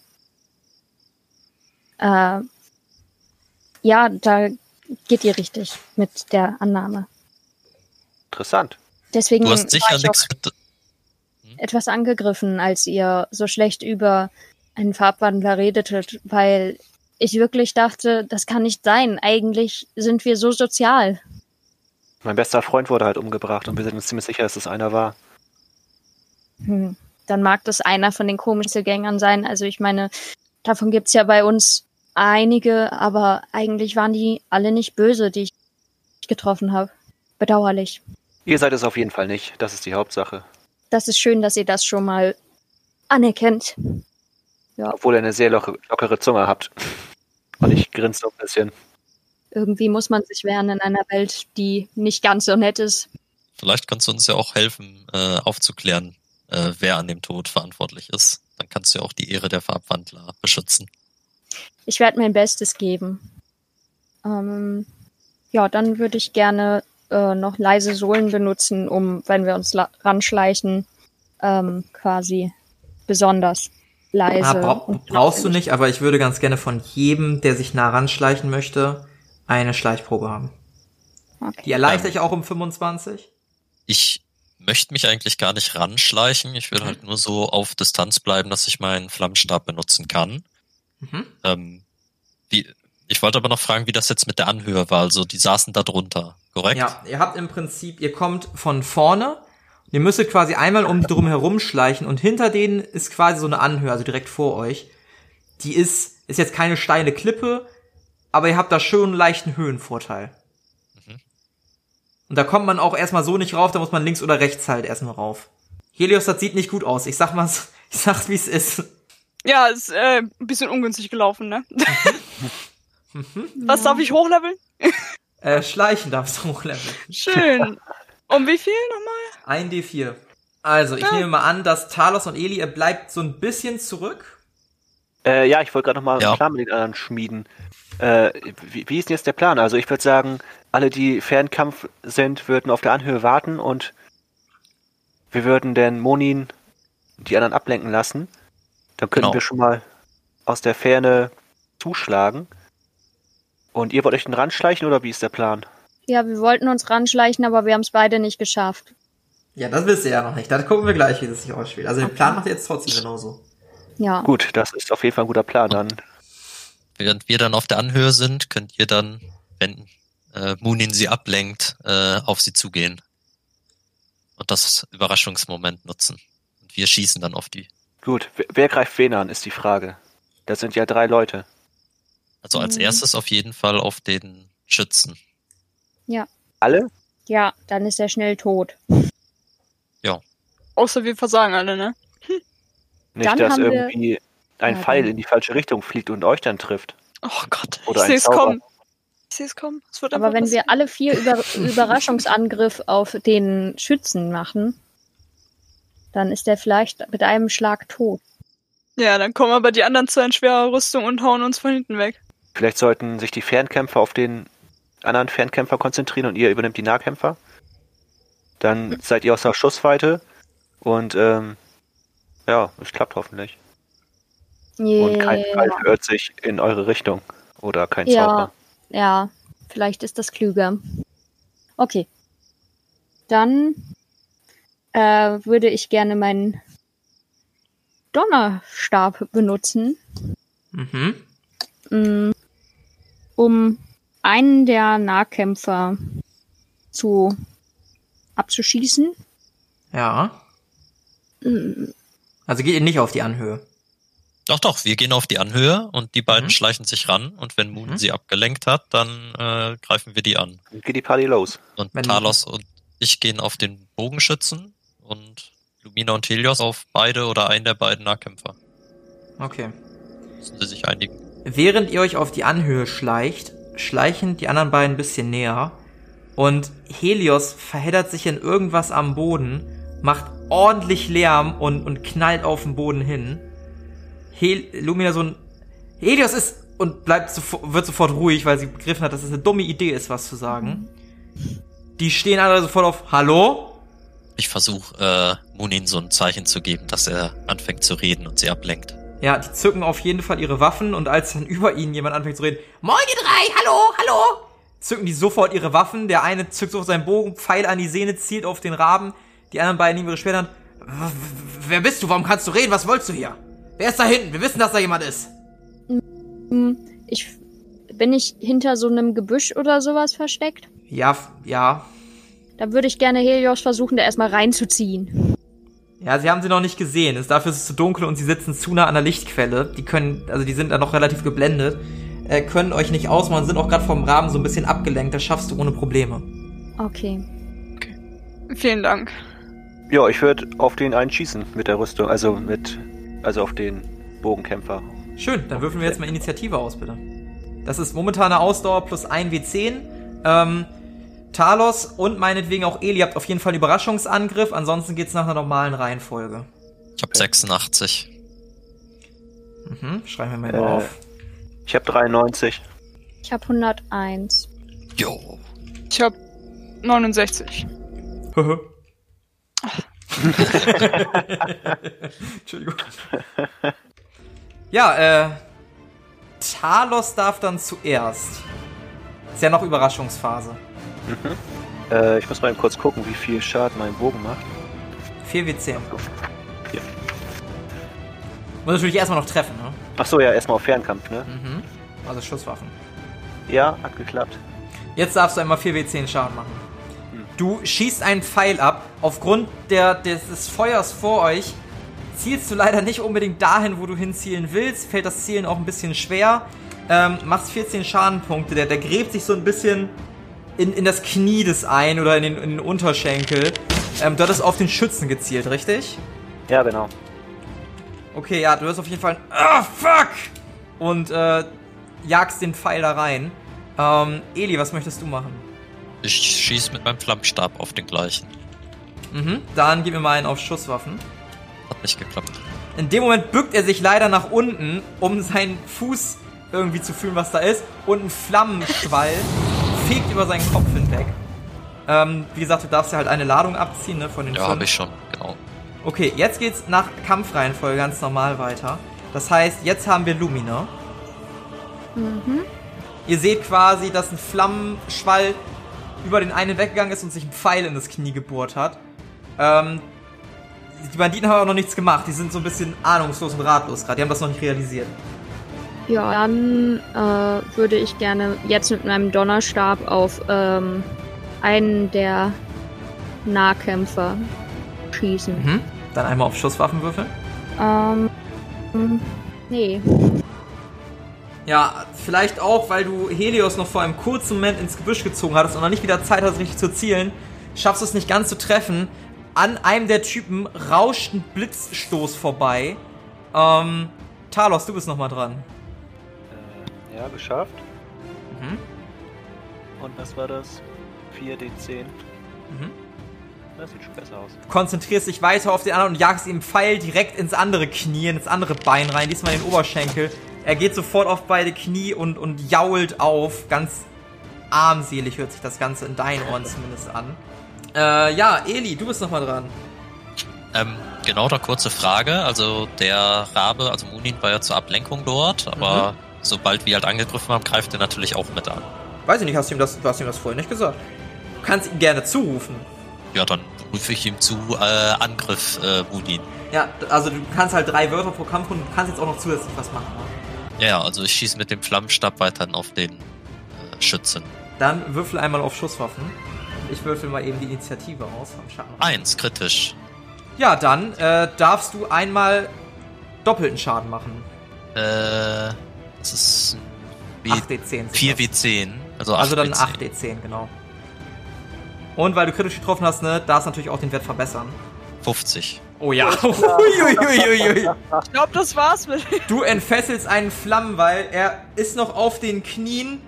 S5: Äh, ja, da geht ihr richtig mit der Annahme.
S4: Interessant.
S5: Deswegen
S3: Du hast sicher
S5: ich
S3: nichts mit.
S5: etwas angegriffen, als ihr so schlecht über einen Farbwandler redetet, weil ich wirklich dachte, das kann nicht sein. Eigentlich sind wir so sozial.
S4: Mein bester Freund wurde halt umgebracht und wir sind uns ziemlich sicher, dass es einer war.
S5: Hm. Dann mag das einer von den komischen Gängern sein. Also ich meine, davon gibt's ja bei uns einige, aber eigentlich waren die alle nicht böse, die ich getroffen habe. Bedauerlich.
S4: Ihr seid es auf jeden Fall nicht. Das ist die Hauptsache.
S5: Das ist schön, dass ihr das schon mal anerkennt.
S4: Obwohl ihr eine sehr lockere Zunge habt. Und ich grinse so ein bisschen.
S5: Irgendwie muss man sich wehren in einer Welt, die nicht ganz so nett ist.
S3: Vielleicht kannst du uns ja auch helfen, äh, aufzuklären, äh, wer an dem Tod verantwortlich ist. Dann kannst du ja auch die Ehre der Farbwandler beschützen.
S5: Ich werde mein Bestes geben. Ähm, ja, dann würde ich gerne äh, noch leise Sohlen benutzen, um, wenn wir uns ranschleichen, ähm, quasi besonders leise.
S1: Ah, bra brauchst du nicht, aber ich würde ganz gerne von jedem, der sich nah ranschleichen möchte, eine Schleichprobe haben.
S5: Okay.
S1: Die erleichtert ich auch um 25.
S3: Ich möchte mich eigentlich gar nicht ranschleichen. Ich will halt nur so auf Distanz bleiben, dass ich meinen Flammenstab benutzen kann.
S1: Mhm.
S3: Ähm, wie, ich wollte aber noch fragen, wie das jetzt mit der Anhöhe war. Also die saßen da drunter, korrekt?
S1: Ja, ihr habt im Prinzip, ihr kommt von vorne, ihr müsstet quasi einmal um die drum herum schleichen und hinter denen ist quasi so eine Anhöhe, also direkt vor euch. Die ist, ist jetzt keine steile Klippe, aber ihr habt da schon einen leichten Höhenvorteil.
S3: Mhm.
S1: Und da kommt man auch erstmal so nicht rauf, da muss man links oder rechts halt erstmal rauf. Helios, das sieht nicht gut aus. Ich sag mal, ich sag's wie es ist.
S6: Ja, ist äh, ein bisschen ungünstig gelaufen, ne? Was darf ich hochleveln?
S1: Äh, schleichen darfst du hochleveln.
S6: Schön. Um wie viel nochmal?
S1: Ein D4. Also, ich
S6: Ja.
S1: nehme mal an, dass Talos und Eli, ihr bleibt so ein bisschen zurück.
S4: Äh, ja, ich wollte gerade nochmal
S3: Ja.
S4: einen Plan mit den anderen schmieden. Äh, wie, wie ist denn jetzt der Plan? Also ich würde sagen, alle, die Fernkampf sind, würden auf der Anhöhe warten und wir würden den Monin die anderen ablenken lassen. Dann könnten
S3: Genau.
S4: wir schon mal aus der Ferne zuschlagen. Und ihr wollt euch den ranschleichen oder wie ist der Plan?
S5: Ja, wir wollten uns ranschleichen, aber wir haben es beide nicht geschafft.
S1: Ja, das wisst ihr ja noch nicht. Da gucken wir gleich, wie das sich ausspielt. Also den Plan macht ihr jetzt trotzdem genauso.
S5: Ja.
S4: Gut, das ist auf jeden Fall ein guter Plan. Dann
S3: Während wir dann auf der Anhöhe sind, könnt ihr dann, wenn äh, Munin sie ablenkt, äh, auf sie zugehen. Und das Überraschungsmoment nutzen. Und wir schießen dann auf die.
S4: gut. Wer, wer greift wen an, ist die Frage. Das sind ja drei Leute.
S3: Also als
S5: Mhm.
S3: erstes auf jeden Fall auf den Schützen.
S4: Alle?
S5: Ja, dann ist er schnell tot.
S6: Außer wir versagen alle, ne?
S4: Nicht,
S5: Dann
S4: dass
S5: haben wir-
S4: irgendwie ein
S5: Ja,
S4: Pfeil
S5: dann-
S4: in die falsche Richtung fliegt und euch dann trifft.
S6: Oh Gott,
S4: Oder
S6: ich
S4: ein
S6: sehe es
S4: Zauber.
S6: kommen. Ich sehe es kommen. Es wird
S5: Aber wenn wir
S6: passieren.
S5: alle vier Über Überraschungsangriff auf den Schützen machen, dann ist er vielleicht mit einem Schlag tot.
S6: Ja, dann kommen aber die anderen zwei in schwerer Rüstung und hauen uns von hinten weg.
S4: Vielleicht sollten sich die Fernkämpfer auf den anderen Fernkämpfer konzentrieren und ihr übernimmt die Nahkämpfer. Dann seid ihr aus der Schussweite und ähm, ja, es klappt hoffentlich. Und kein Pfeil verirrt sich in eure Richtung. Oder kein
S5: Ja,
S4: Zauber.
S5: ja, vielleicht ist das klüger. Okay. Dann äh, würde ich gerne meinen Donnerstab benutzen,
S1: Mhm.
S5: mh, um einen der Nahkämpfer zu abzuschießen.
S1: Ja. Also geht ihr nicht auf die Anhöhe.
S3: Doch, doch, wir gehen auf die Anhöhe und die beiden
S1: Mhm.
S3: schleichen sich ran und wenn Moon
S1: Mhm.
S3: sie abgelenkt hat, dann äh, greifen wir die an.
S4: Dann geht die Party los.
S3: Und
S1: Wenn-
S3: Talos und ich gehen auf den Bogenschützen und Lumina und Helios auf beide oder einen der beiden Nahkämpfer.
S1: Okay.
S3: Müssen sie sich einigen.
S1: Während ihr euch auf die Anhöhe schleicht, schleichen die anderen beiden ein bisschen näher und Helios verheddert sich in irgendwas am Boden, macht ordentlich Lärm und, und knallt auf den Boden hin. Hel Lumina so ein Helios ist und bleibt sofort, wird sofort ruhig, weil sie begriffen hat, dass es eine dumme Idee ist, was zu sagen. Die stehen alle sofort auf Hallo?
S3: Ich versuche äh, Munin so ein Zeichen zu geben, dass er anfängt zu reden und sie ablenkt.
S1: Ja, die zücken auf jeden Fall ihre Waffen und als dann über ihnen jemand anfängt zu reden,
S2: Moin, ihr drei, hallo, hallo.
S1: zücken die sofort ihre Waffen. Der eine zückt sofort seinen Bogen, Pfeil an die Sehne, zielt auf den Raben. Die anderen beiden nehmen ihre Schwerter. an.
S2: Wer bist du? Warum kannst du reden? Was wolltest du hier? Wer ist da hinten? Wir wissen, dass da jemand ist.
S5: mm, Ich bin ich hinter so einem Gebüsch oder sowas versteckt.
S1: Ja, ja.
S5: Da würde ich gerne Helios versuchen, da erstmal reinzuziehen.
S1: Ja, sie haben sie noch nicht gesehen. Es, dafür ist es zu dunkel und sie sitzen zu nah an der Lichtquelle. Die können, also die sind da noch relativ geblendet. Äh, können euch nicht ausmachen, sind auch gerade vom Rahmen so ein bisschen abgelenkt. Das schaffst du ohne Probleme.
S5: Okay.
S6: Vielen Dank.
S4: Ja, ich würde auf den einen schießen mit der Rüstung, also mit, also auf den Bogenkämpfer.
S1: Schön, dann würfeln wir jetzt mal Initiative aus, bitte. Das ist momentane Ausdauer plus 1 W10. Ähm, Talos und meinetwegen auch Eli habt auf jeden Fall einen Überraschungsangriff. Ansonsten geht's nach einer normalen Reihenfolge.
S3: Ich habe 86.
S1: Mhm, schreiben wir mal
S4: Äh,
S1: auf.
S4: Ich habe 93.
S5: Ich habe 101.
S3: Jo.
S6: Ich habe 69.
S1: Entschuldigung. Ja, äh, Talos darf dann zuerst. Ist ja noch Überraschungsphase.
S4: Äh, ich muss mal eben kurz gucken, wie viel Schaden mein Bogen macht.
S1: 4 W10.
S4: Hier.
S1: Muss natürlich erstmal noch treffen, ne?
S4: Ach so, ja, erstmal auf Fernkampf, ne?
S1: Mhm. Also Schusswaffen.
S4: Ja, hat geklappt.
S1: Jetzt darfst du einmal 4W10 Schaden machen. Du schießt einen Pfeil ab. Aufgrund der, des, Feuers vor euch zielst du leider nicht unbedingt dahin, wo du hinzielen willst. Fällt das Zielen auch ein bisschen schwer. Ähm, machst 14 Schadenpunkte. Der, der gräbt sich so ein bisschen in, in das Knie des einen oder in den, in den Unterschenkel. Ähm, du hattest auf den Schützen gezielt, richtig?
S4: Ja, genau.
S1: Okay, ja, du hast auf jeden Fall. Ah, fuck! Und äh, jagst den Pfeil da rein. Ähm, Eli, was möchtest du machen?
S3: Ich schieß mit meinem Flammstab auf den gleichen.
S1: Mhm, dann gib mir mal einen auf Schusswaffen.
S3: Hat nicht geklappt.
S1: In dem Moment bückt er sich leider nach unten, um seinen Fuß irgendwie zu fühlen, was da ist. Und ein Flammenschwall fegt über seinen Kopf hinweg. Ähm, wie gesagt, du darfst ja halt eine Ladung abziehen, ne, von den
S3: Ja, habe ich schon, genau.
S1: Okay, jetzt geht's nach Kampfreihenfolge ganz normal weiter. Das heißt, jetzt haben wir Lumina.
S5: Mhm.
S1: Ihr seht quasi, dass ein Flammenschwall über den einen weggegangen ist und sich ein Pfeil in das Knie gebohrt hat. Ähm, die Banditen haben aber noch nichts gemacht. Die sind so ein bisschen ahnungslos und ratlos gerade. Die haben das noch nicht realisiert.
S5: Ja, dann äh, würde ich gerne jetzt mit meinem Donnerstab auf ähm, einen der Nahkämpfer schießen.
S1: Mhm. Dann einmal auf Schusswaffen würfeln.
S5: Ähm, nee.
S1: Ja, vielleicht auch, weil du Helios noch vor einem kurzen Moment ins Gebüsch gezogen hattest und noch nicht wieder Zeit hast, richtig zu zielen, schaffst du es nicht ganz zu treffen. An einem der Typen rauscht ein Blitzstoß vorbei. Ähm, Talos, du bist nochmal dran.
S4: Äh, ja, geschafft.
S1: Mhm.
S4: Und was war das? 4d10.
S1: Mhm.
S4: Das sieht schon besser aus.
S1: konzentrierst dich weiter auf den anderen und jagst ihm Pfeil direkt ins andere Knie, ins andere Bein rein, diesmal in den Oberschenkel. Er geht sofort auf beide Knie und, und jault auf. Ganz armselig hört sich das Ganze in deinen Ohren zumindest an. Äh, ja, Eli, du bist nochmal dran.
S3: Ähm, genau, da kurze Frage. Also der Rabe, also Munin war ja zur Ablenkung dort, aber sobald wir halt angegriffen haben, greift er natürlich auch mit an.
S1: Weiß ich nicht, hast du ihm das, du hast ihm das vorher nicht gesagt. Du kannst ihm gerne zurufen.
S3: Ja, dann rufe ich ihm zu, äh, Angriff, äh, Wudin.
S1: Ja, also du kannst halt drei Wörter pro Kampf und du kannst jetzt auch noch zusätzlich was machen. Ne?
S3: Ja, ja, also ich schieße mit dem Flammenstab weiterhin auf den äh, Schützen.
S1: Dann würfel einmal auf Schusswaffen. Ich würfel mal eben die Initiative aus vom Schatten.
S3: Eins, kritisch.
S1: Ja, dann äh, darfst du einmal doppelten Schaden machen.
S3: Äh, das ist wie
S1: 8d10. sind
S3: 4
S1: das.
S3: wie 10. Also 8
S1: Also dann
S3: wie 10.
S1: 8d10, genau. Und weil du kritisch getroffen hast, ne, darfst natürlich auch den Wert verbessern.
S3: 50.
S1: Oh ja. Uiuiuiui.
S6: Ich glaube, das war's mit.
S1: Du entfesselst einen Flammenwall. Er ist noch auf den Knien.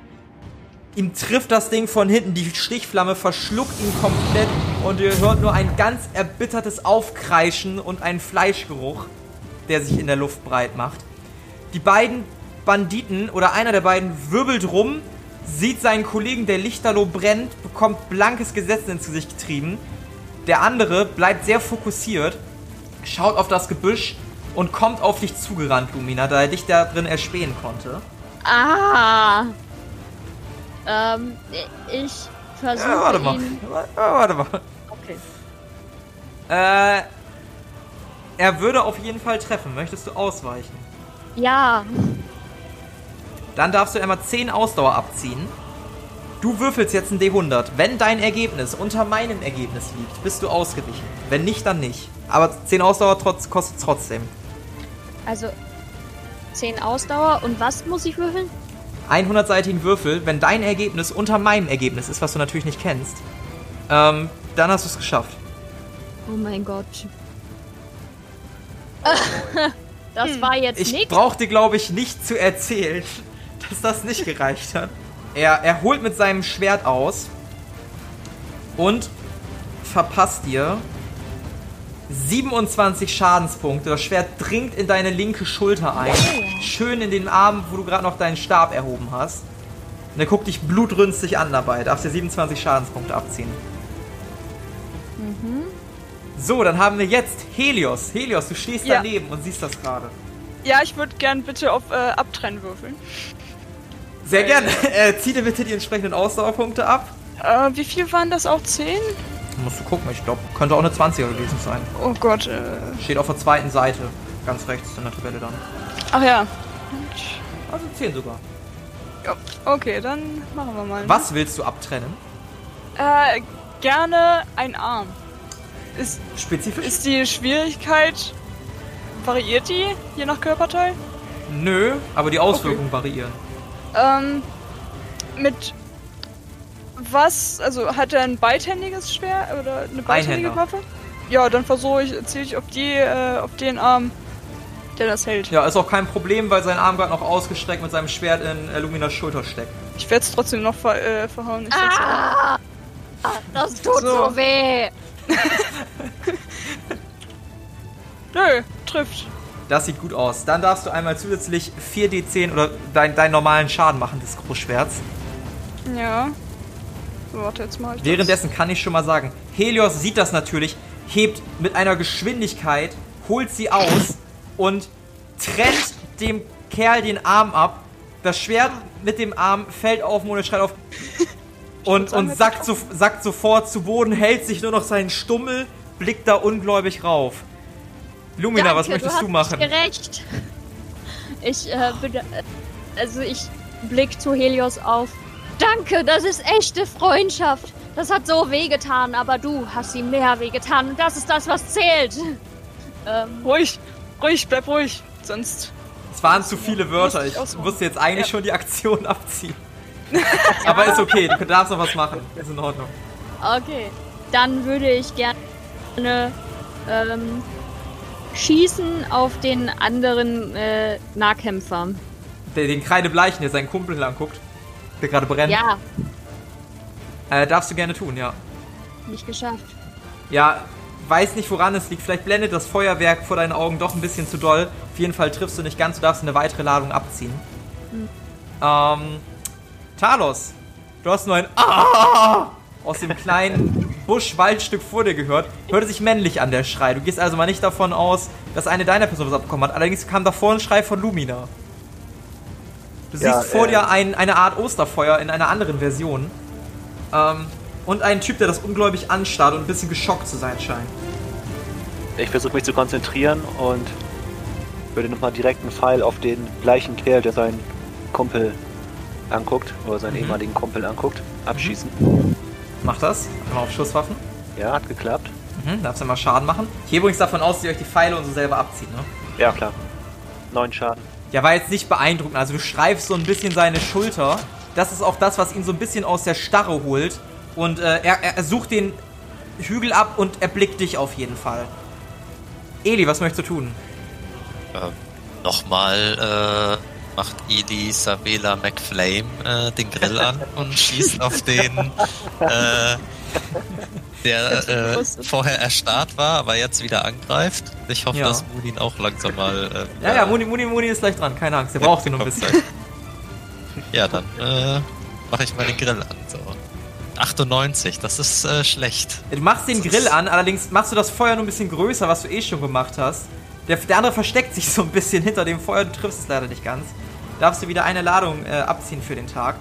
S1: Ihm trifft das Ding von hinten. Die Stichflamme verschluckt ihn komplett. Und ihr hört nur ein ganz erbittertes Aufkreischen und einen Fleischgeruch, der sich in der Luft breit macht. Die beiden Banditen oder einer der beiden wirbelt rum, sieht seinen Kollegen, der Lichterloh brennt, bekommt blankes Gesetz ins Gesicht getrieben. Der andere bleibt sehr fokussiert, schaut auf das Gebüsch und kommt auf dich zugerannt, Lumina, da er dich da drin erspähen konnte.
S5: Ah. Ähm, ich versuche
S1: Ja, warte mal. warte mal.
S5: Okay.
S1: Äh, er würde auf jeden Fall treffen. Möchtest du ausweichen?
S5: Ja.
S1: Dann darfst du einmal 10 Ausdauer abziehen. Du würfelst jetzt ein D100. Wenn dein Ergebnis unter meinem Ergebnis liegt, bist du ausgewichen. Wenn nicht, dann nicht. Aber 10 Ausdauer trotz, kostet trotzdem.
S5: Also 10 Ausdauer und was muss ich würfeln?
S1: 100-seitigen Würfel, wenn dein Ergebnis unter meinem Ergebnis ist, was du natürlich nicht kennst, ähm, dann hast du es geschafft.
S5: Oh mein Gott. das war jetzt
S1: Ich
S5: nichts.
S1: brauch dir, glaube ich, nicht zu erzählen, dass das nicht gereicht hat. Er, er holt mit seinem Schwert aus und verpasst dir 27 Schadenspunkte. Das Schwert dringt in deine linke Schulter ein. Schön in den Arm, wo du gerade noch deinen Stab erhoben hast. Und er guckt dich blutrünstig an dabei. Darfst dir 27 Schadenspunkte abziehen. So, dann haben wir jetzt Helios. Helios, du stehst
S6: Ja.
S1: daneben und siehst das gerade.
S6: Ja, ich würde gern bitte auf äh, Abtrennen würfeln.
S1: Sehr gerne. Äh, zieh dir bitte die entsprechenden Ausdauerpunkte ab.
S6: Äh, wie viel waren das auch? 10?
S1: Musst du gucken, ich glaube, könnte auch eine 20er gewesen sein.
S6: Oh Gott, äh.
S1: Steht auf der zweiten Seite. Ganz rechts in der Tabelle dann.
S6: Ach ja.
S1: Also 10 sogar.
S6: ja. Okay, dann machen wir mal.
S1: Was willst du abtrennen?
S6: Äh, gerne ein Arm. Ist,
S1: Spezifisch?
S6: ist die Schwierigkeit. Variiert die je nach Körperteil?
S1: Nö, aber die Auswirkungen variieren.
S6: Ähm, mit was? Also hat er ein beidhändiges Schwert oder eine beidhändige
S1: Einhänder.
S6: Waffe? Ja, dann versuche ich, ziele ich auf die, äh, auf den Arm, der das hält.
S1: Ja, ist auch kein Problem, weil sein Arm gerade noch ausgestreckt mit seinem Schwert in äh, Luminas Schulter steckt.
S6: Ich werde es trotzdem noch ver äh, verhauen. Ich sag's
S5: Ah, das tut so,
S6: So.
S5: weh.
S6: Nö, trifft.
S1: Das sieht gut aus. Dann darfst du einmal zusätzlich 4d10 oder dein, deinen normalen Schaden machen des Großschwerts.
S6: Ja. Warte, jetzt mal.
S1: Währenddessen kann ich schon mal sagen, Helios sieht das natürlich, hebt mit einer Geschwindigkeit, holt sie aus und trennt dem Kerl den Arm ab. Das Schwert mit dem Arm fällt auf und schreit auf und,
S6: sagen,
S1: und sackt, so, sackt sofort zu Boden, hält sich nur noch seinen Stummel, blickt da ungläubig rauf. Lumina, was
S5: Danke,
S1: möchtest
S5: du
S1: du machen?
S5: gerecht. Ich äh, bin, also ich blick zu Helios auf. Danke, das ist echte Freundschaft. Das hat so wehgetan, aber du hast ihm mehr wehgetan und das ist das, was zählt. Ähm,
S6: Ruhig, ruhig, bleib ruhig. Sonst.
S1: Es waren zu viele Wörter. Ich musste jetzt eigentlich
S6: Ja.
S1: schon die Aktion abziehen. Aber ist okay, du darfst noch was machen. Ist in Ordnung.
S5: okay, dann würde ich gerne ähm, schießen auf den anderen äh, Nahkämpfer.
S1: Der, den Kreidebleichen, der seinen Kumpel anguckt, der gerade brennt.
S5: Ja,
S1: Äh, darfst du gerne tun, ja.
S5: nicht geschafft.
S1: Ja, weiß nicht, woran es liegt. Vielleicht blendet das Feuerwerk vor deinen Augen doch ein bisschen zu doll. Auf jeden Fall triffst du nicht ganz. Du darfst eine weitere Ladung abziehen. Ähm, Talos, du hast nur ein Ah aus dem kleinen Busch-Waldstück vor dir gehört. Hörte sich männlich an, der Schrei. Du gehst also mal nicht davon aus, dass eine deiner Personen was abbekommen hat. Allerdings kam davor ein Schrei von Lumina. Du
S4: Ja,
S1: siehst vor
S4: äh,
S1: dir ein, eine Art Osterfeuer in einer anderen Version. Ähm, und einen Typ, der das ungläubig anstarrt und ein bisschen geschockt zu sein scheint.
S4: Ich versuche mich zu konzentrieren und würde nochmal direkt einen Pfeil auf den gleichen Kerl, der seinen Kumpel anguckt, oder seinen
S1: Mhm.
S4: ehemaligen Kumpel anguckt, abschießen.
S1: Mach das. Einmal auf Schusswaffen.
S4: Ja, hat geklappt.
S1: Mhm, darfst du mal Schaden machen. Ich gehe übrigens davon aus, dass ihr euch die Pfeile und so selber abzieht, ne?
S4: Ja, klar. Neun Schaden.
S1: Ja, war jetzt nicht beeindruckend. Also du streifst so ein bisschen seine Schulter. Das ist auch das, was ihn so ein bisschen aus der Starre holt. Und äh, er, er sucht den Hügel ab und erblickt dich auf jeden Fall. Eli, was möchtest du tun?
S3: Ähm, Nochmal äh, macht Eli Sabela McFlame äh, den Grill an und schießt auf den, äh, der äh, vorher erstarrt war, aber jetzt wieder angreift. Ich hoffe,
S1: Ja.
S3: dass Moon auch langsam mal. Äh,
S1: Ja, ja, Muni, Muni, Muni ist gleich dran. Keine Angst, der braucht ihn noch ein bisschen.
S3: Ja, dann äh, mache ich mal den Grill an. So. 98, das ist äh, schlecht.
S1: Du machst den Grill an, allerdings machst du das Feuer nur ein bisschen größer, was du eh schon gemacht hast. Der, der andere versteckt sich so ein bisschen hinter dem Feuer, du triffst es leider nicht ganz. Darfst du wieder eine Ladung äh, abziehen für den Tag.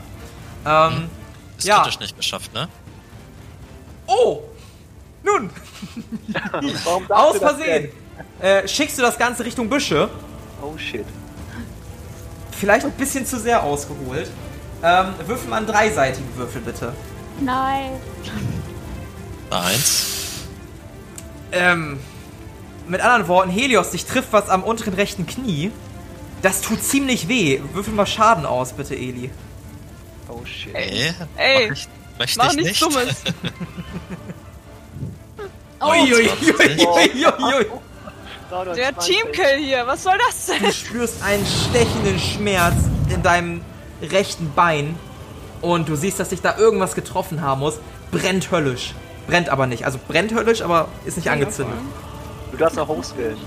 S1: Ähm,
S3: Ist
S1: Ja.
S3: kritisch nicht geschafft, ne?
S1: Oh! Nun, aus Versehen! Äh, schickst du das Ganze Richtung Büsche.
S4: Oh shit.
S1: Vielleicht ein bisschen zu sehr ausgeholt. Ähm, würfel mal einen dreiseitigen Würfel, bitte.
S5: Nein.
S3: Eins.
S1: Ähm, mit anderen Worten, Helios, dich trifft was am unteren rechten Knie. Das tut ziemlich weh. Würfel mal Schaden aus, bitte, Eli.
S4: Oh shit.
S3: Ey,
S6: Ey,
S3: mach ich, möchte
S6: Mach
S3: ich
S6: nichts
S3: nicht.
S6: Dummes.
S5: Oh,
S1: Uiuiuiuiui.
S4: Gerade
S6: Der
S4: 20.
S6: Teamkill hier, was soll das denn?
S1: Du spürst einen stechenden Schmerz in deinem rechten Bein. Und du siehst, dass dich da irgendwas getroffen haben muss. Brennt höllisch. Brennt aber nicht. Also brennt höllisch, aber ist nicht angezündet.
S4: Du darfst noch hochskillen,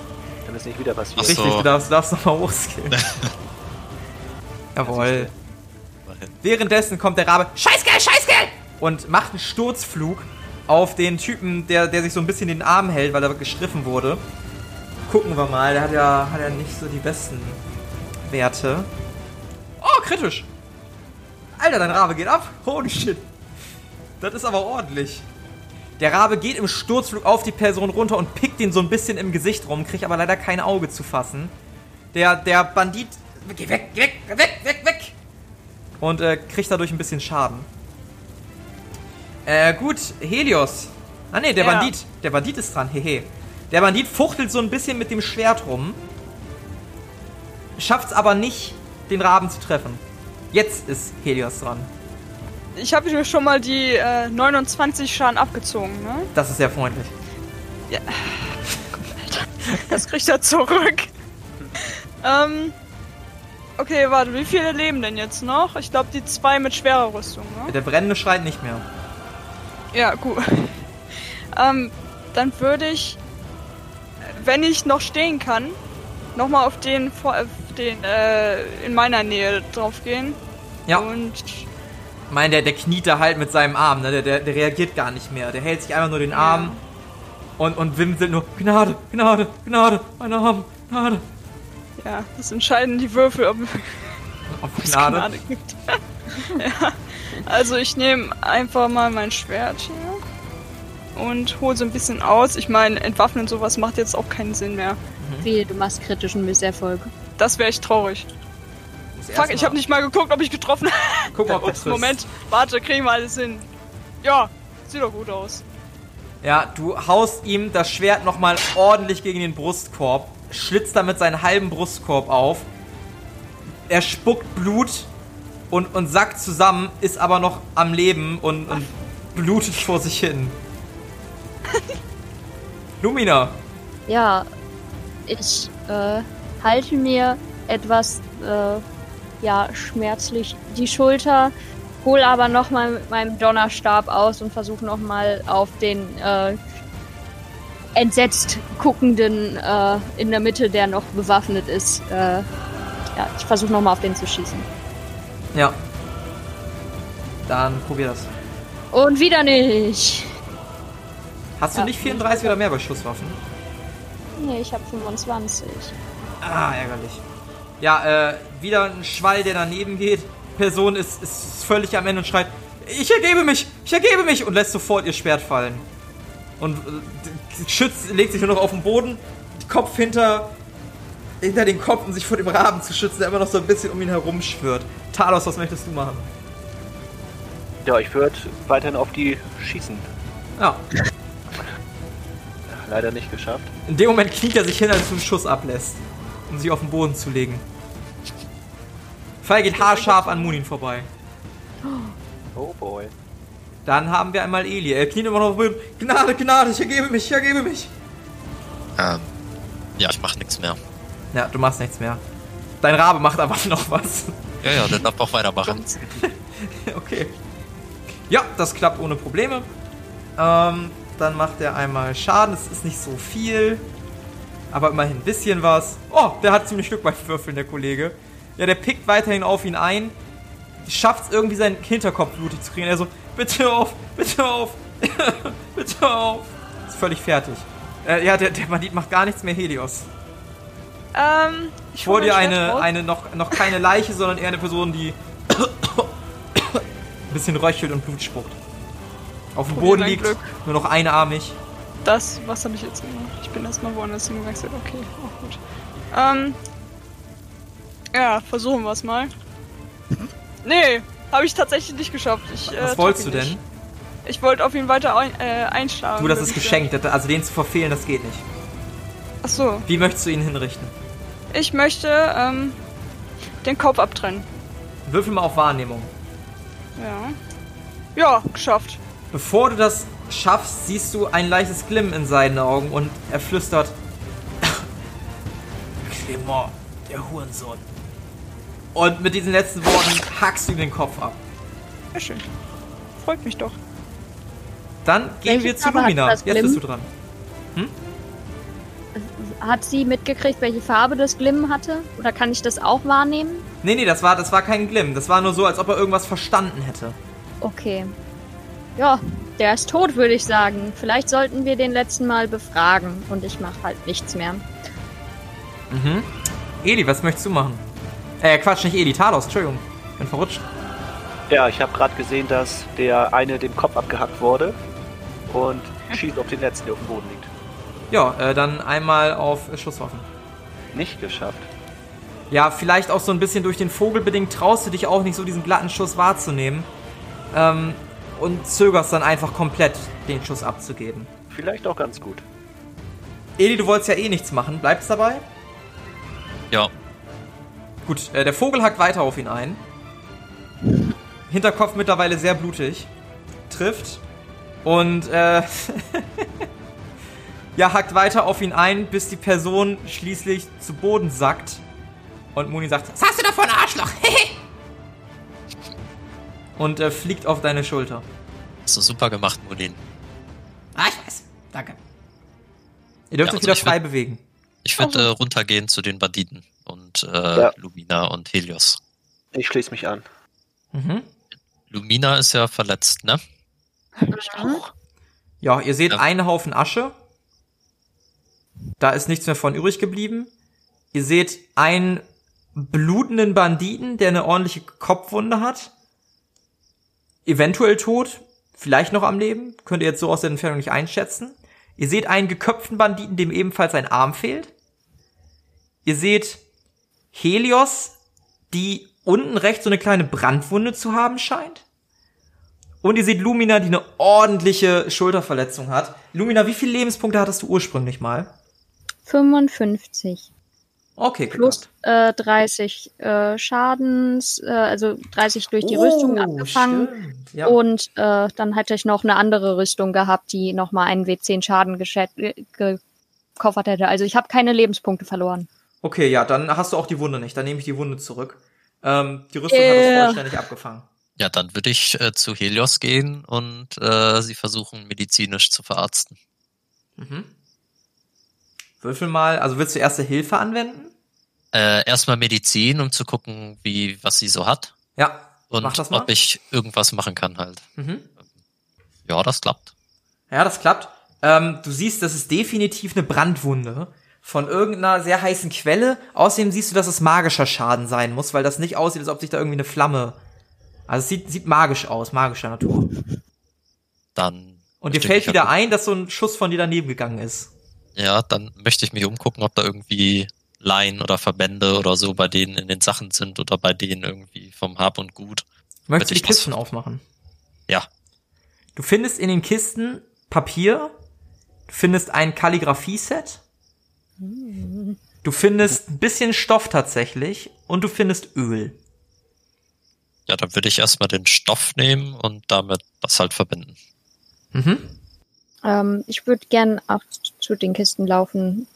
S4: damit es nicht wieder passiert.
S3: Ach so.
S1: Richtig, du darfst, du darfst nochmal hochskillen. Jawohl. Währenddessen kommt der Rabe
S2: Scheißgeld, Scheißgeld!
S1: und macht einen Sturzflug auf den Typen, der, der sich so ein bisschen den Arm hält, weil er gestriffen wurde. Gucken wir mal, der hat ja, hat ja nicht so die besten Werte. Oh, kritisch. Alter, dein Rabe geht ab. Holy shit. Das ist aber ordentlich. Der Rabe geht im Sturzflug auf die Person runter und pickt ihn so ein bisschen im Gesicht rum, kriegt aber leider kein Auge zu fassen. Der, der Bandit. Geh weg, geh weg, weg, weg, weg! Und äh, kriegt dadurch ein bisschen Schaden. Äh, gut, Helios. Ah ne, der
S6: Ja.
S1: Bandit. Der Bandit ist dran, hehe. Der Bandit fuchtelt so ein bisschen mit dem Schwert rum. Schafft's aber nicht, den Raben zu treffen. Jetzt ist Helios dran.
S6: Ich habe mir schon mal die äh, 29 Schaden abgezogen, ne?
S1: Das ist sehr freundlich.
S6: Das kriegt er zurück. ähm. Okay, warte, wie viele leben denn jetzt noch? Ich glaube, die zwei mit schwerer Rüstung, ne?
S1: Der brennende schreit nicht mehr.
S6: Ja, gut. ähm, dann würde ich, wenn ich noch stehen kann, nochmal auf den, auf den äh, in meiner Nähe drauf gehen.
S1: Ja.
S6: Und
S1: Ich meine, der, der kniet da halt mit seinem Arm, ne? Der, der, der reagiert gar nicht mehr. Der hält sich einfach nur den Arm und, und wimselt nur Gnade, Gnade, Gnade, mein Arm, Gnade.
S6: Ja, das entscheiden die Würfel, ob
S1: Auf
S6: es
S1: Gnade.
S6: Gnade gibt. ja. Also ich nehme einfach mal mein Schwert hier und hole so ein bisschen aus. Ich meine, entwaffnen und sowas macht jetzt auch keinen Sinn mehr.
S5: Wehe, du machst kritischen Misserfolg.
S6: Das wäre echt traurig. Fuck, ich habe nicht mal geguckt, ob ich getroffen habe.
S1: Guck mal, ob du
S6: Ups. Moment, warte, kriegen wir alles hin. Ja, sieht doch gut aus.
S1: Ja, du haust ihm das Schwert nochmal ordentlich gegen den Brustkorb, schlitzt damit seinen halben Brustkorb auf. Er spuckt Blut und, und sackt zusammen, ist aber noch am Leben und, und blutet vor sich hin. Lumina,
S5: Ja, ich äh, halte mir etwas äh, ja, schmerzlich die Schulter, hol aber nochmal mit meinem Donnerstab aus und versuche nochmal auf den äh, entsetzt guckenden äh, in der Mitte, der noch bewaffnet ist. Äh, ja, ich versuche nochmal auf den zu schießen.
S1: ja. Dann probier das.
S5: Und wieder nicht.
S1: Hast du
S5: Ja.
S1: nicht 34 oder mehr bei Schusswaffen?
S5: Nee, ich habe 25.
S1: Ah, ärgerlich. Ja, äh, wieder ein Schwall, der daneben geht. Person ist, ist völlig am Ende und schreit: ich ergebe mich, ich ergebe mich und lässt sofort ihr Schwert fallen. Und äh, schützt, legt sich nur noch auf den Boden, Kopf hinter, hinter den Kopf, um sich vor dem Raben zu schützen, der immer noch so ein bisschen um ihn herum schwirrt. Talos, was möchtest du machen?
S4: Ja, ich würde weiterhin auf die schießen.
S1: Ja,
S4: Leider nicht geschafft.
S1: in dem Moment kniet er sich hin, als du einen Schuss ablässt, um sich auf den Boden zu legen. Pfeil geht haarscharf an Munin vorbei.
S4: Oh boy.
S1: Dann haben wir einmal Eli. Er kniet immer noch auf Boden. Gnade, Gnade, ich ergebe mich, ich ergebe mich.
S3: Ähm, ja, ich mache nichts mehr.
S1: Ja, du machst nichts mehr. Dein Rabe macht aber noch was.
S3: Ja, ja, der darf auch weitermachen.
S1: okay. Ja, das klappt ohne Probleme. Ähm, dann macht er einmal Schaden. Es ist nicht so viel. Aber immerhin ein bisschen was. Oh, der hat ziemlich Glück beim Würfeln, der Kollege. Ja, der pickt weiterhin auf ihn ein. Schafft es irgendwie seinen Hinterkopf blutig zu kriegen. Er so, bitte auf, bitte auf, bitte auf. Ist völlig fertig. Äh, ja, der, der Bandit macht gar nichts mehr Helios.
S6: Ähm, ich
S1: Vor dir eine,
S6: raus.
S1: eine noch, noch keine Leiche, sondern eher eine Person, die ein bisschen röchelt und Blut spuckt. Auf dem Boden liegt,
S6: Glück.
S1: nur noch einarmig.
S6: Das, was habe ich jetzt gemacht? Ich bin erstmal woanders hingewechselt. Okay, auch gut. Ähm. Ja, versuchen wir es mal. Nee, habe ich tatsächlich nicht geschafft. Ich, äh,
S1: Was wolltest du
S6: nicht.
S1: denn?
S6: Ich wollte auf ihn weiter ein, äh, einschlagen.
S1: Du, das ist geschenkt. Das- Also den zu verfehlen, das geht nicht.
S6: Ach so.
S1: Wie möchtest du ihn hinrichten?
S6: Ich möchte, ähm, den Kopf abtrennen.
S1: Würfel mal auf Wahrnehmung.
S6: Ja. Ja, geschafft.
S1: Bevor du das schaffst, siehst du ein leichtes Glimmen in seinen Augen und er flüstert. Clement, der Hurensohn. Und mit diesen letzten Worten hackst du ihm den Kopf ab.
S6: Sehr schön. Freut mich doch.
S1: Dann gehen
S5: Welche
S1: wir zu
S5: Farbe hat
S1: Lumina.
S5: das
S1: Jetzt bist du dran.
S5: Hat sie mitgekriegt, welche Farbe das Glimmen hatte? Oder kann ich das auch wahrnehmen?
S1: Nee, nee, das war, das war kein Glimm. Das war nur so, als ob er irgendwas verstanden hätte.
S5: Okay. Ja, der ist tot, würde ich sagen. Vielleicht sollten wir den letzten Mal befragen und ich mache halt nichts mehr.
S1: Mhm. Eli, was möchtest du machen? Äh, Quatsch, nicht Eli, Talos, Entschuldigung. Bin verrutscht.
S4: Ja, ich habe gerade gesehen, dass der eine dem Kopf abgehackt wurde und schießt auf den letzten, der auf dem Boden liegt.
S1: Ja, äh, dann einmal auf Schusswaffen.
S4: Nicht geschafft.
S1: Ja, vielleicht auch so ein bisschen durch den Vogel bedingt traust du dich auch nicht so diesen glatten Schuss wahrzunehmen. Ähm, und zögerst dann einfach komplett, den Schuss abzugeben.
S4: Vielleicht auch ganz gut.
S1: Eli, du wolltest ja eh nichts machen. Bleibst dabei?
S3: Ja,
S1: Gut, äh, der Vogel hackt weiter auf ihn ein. Hinterkopf mittlerweile sehr blutig. Trifft. Und, äh, ja, hackt weiter auf ihn ein, bis die Person schließlich zu Boden sackt. Und Muni sagt,
S2: Was hast du davon, Arschloch?
S1: und äh, fliegt auf deine Schulter.
S3: hast du super gemacht, Molin.
S2: ah, ich weiß. Danke.
S1: Ihr dürft
S3: Ja,
S1: euch
S3: also
S1: wieder frei bewegen.
S3: Ich würde äh, runtergehen zu den Banditen und äh,
S4: Ja.
S3: Lumina und Helios.
S4: Ich schließe mich an.
S1: Mhm.
S3: Lumina ist ja verletzt, ne?
S1: Ja, ihr seht
S3: Ja.
S1: einen Haufen Asche. Da ist nichts mehr von übrig geblieben. Ihr seht einen blutenden Banditen, der eine ordentliche Kopfwunde hat. Eventuell tot, vielleicht noch am Leben. Könnt ihr jetzt so aus der Entfernung nicht einschätzen. Ihr seht einen geköpften Banditen, dem ebenfalls ein Arm fehlt. Ihr seht Helios, die unten rechts so eine kleine Brandwunde zu haben scheint. Und ihr seht Lumina, die eine ordentliche Schulterverletzung hat. Lumina, wie viele Lebenspunkte hattest du ursprünglich mal?
S5: 55
S1: Okay,
S5: plus äh, 30 äh, Schadens, äh, also 30 durch die
S1: Oh,
S5: Rüstung abgefangen.
S1: stimmt, Ja.
S5: Und äh, dann hätte ich noch eine andere Rüstung gehabt, die nochmal einen W10 Schaden gekoffert hätte. Also ich habe keine Lebenspunkte verloren.
S1: Okay, ja, dann hast du auch die Wunde nicht. Dann nehme ich die Wunde zurück. Ähm, die Rüstung hat
S5: Yeah.
S1: es vollständig abgefangen.
S3: Ja, dann würde ich äh, zu Helios gehen und äh, sie versuchen, medizinisch zu verarzten.
S1: Mhm. Würfel mal, also willst du erste Hilfe anwenden?
S3: Äh, erstmal Medizin, um zu gucken, wie, was sie so hat.
S1: Ja,
S3: Und
S1: mach das mal.
S3: ob ich irgendwas machen kann halt.
S1: Mhm.
S3: Ja, das klappt.
S1: Ja, das klappt. Ähm, du siehst, das ist definitiv eine Brandwunde von irgendeiner sehr heißen Quelle. Außerdem siehst du, dass es magischer Schaden sein muss, weil das nicht aussieht, als ob sich da irgendwie eine Flamme Also es sieht, sieht magisch aus, magischer Natur.
S3: Dann.
S1: Und dir fällt wieder ein, dass so ein Schuss von dir daneben gegangen ist.
S3: Ja, dann möchte ich mich umgucken, ob da irgendwie Laien oder Verbände oder so bei denen in den Sachen sind oder bei denen irgendwie vom Hab und Gut.
S1: Möchtest du die Kisten aufmachen?
S3: Ja.
S1: Du findest in den Kisten Papier, du findest ein Kalligrafie-Set, du findest ein bisschen Stoff tatsächlich und du findest Öl.
S3: Ja, dann würde ich erstmal den Stoff nehmen und damit das halt verbinden.
S1: Mhm.
S5: Ähm, ich würde gern auch zu den Kisten laufen.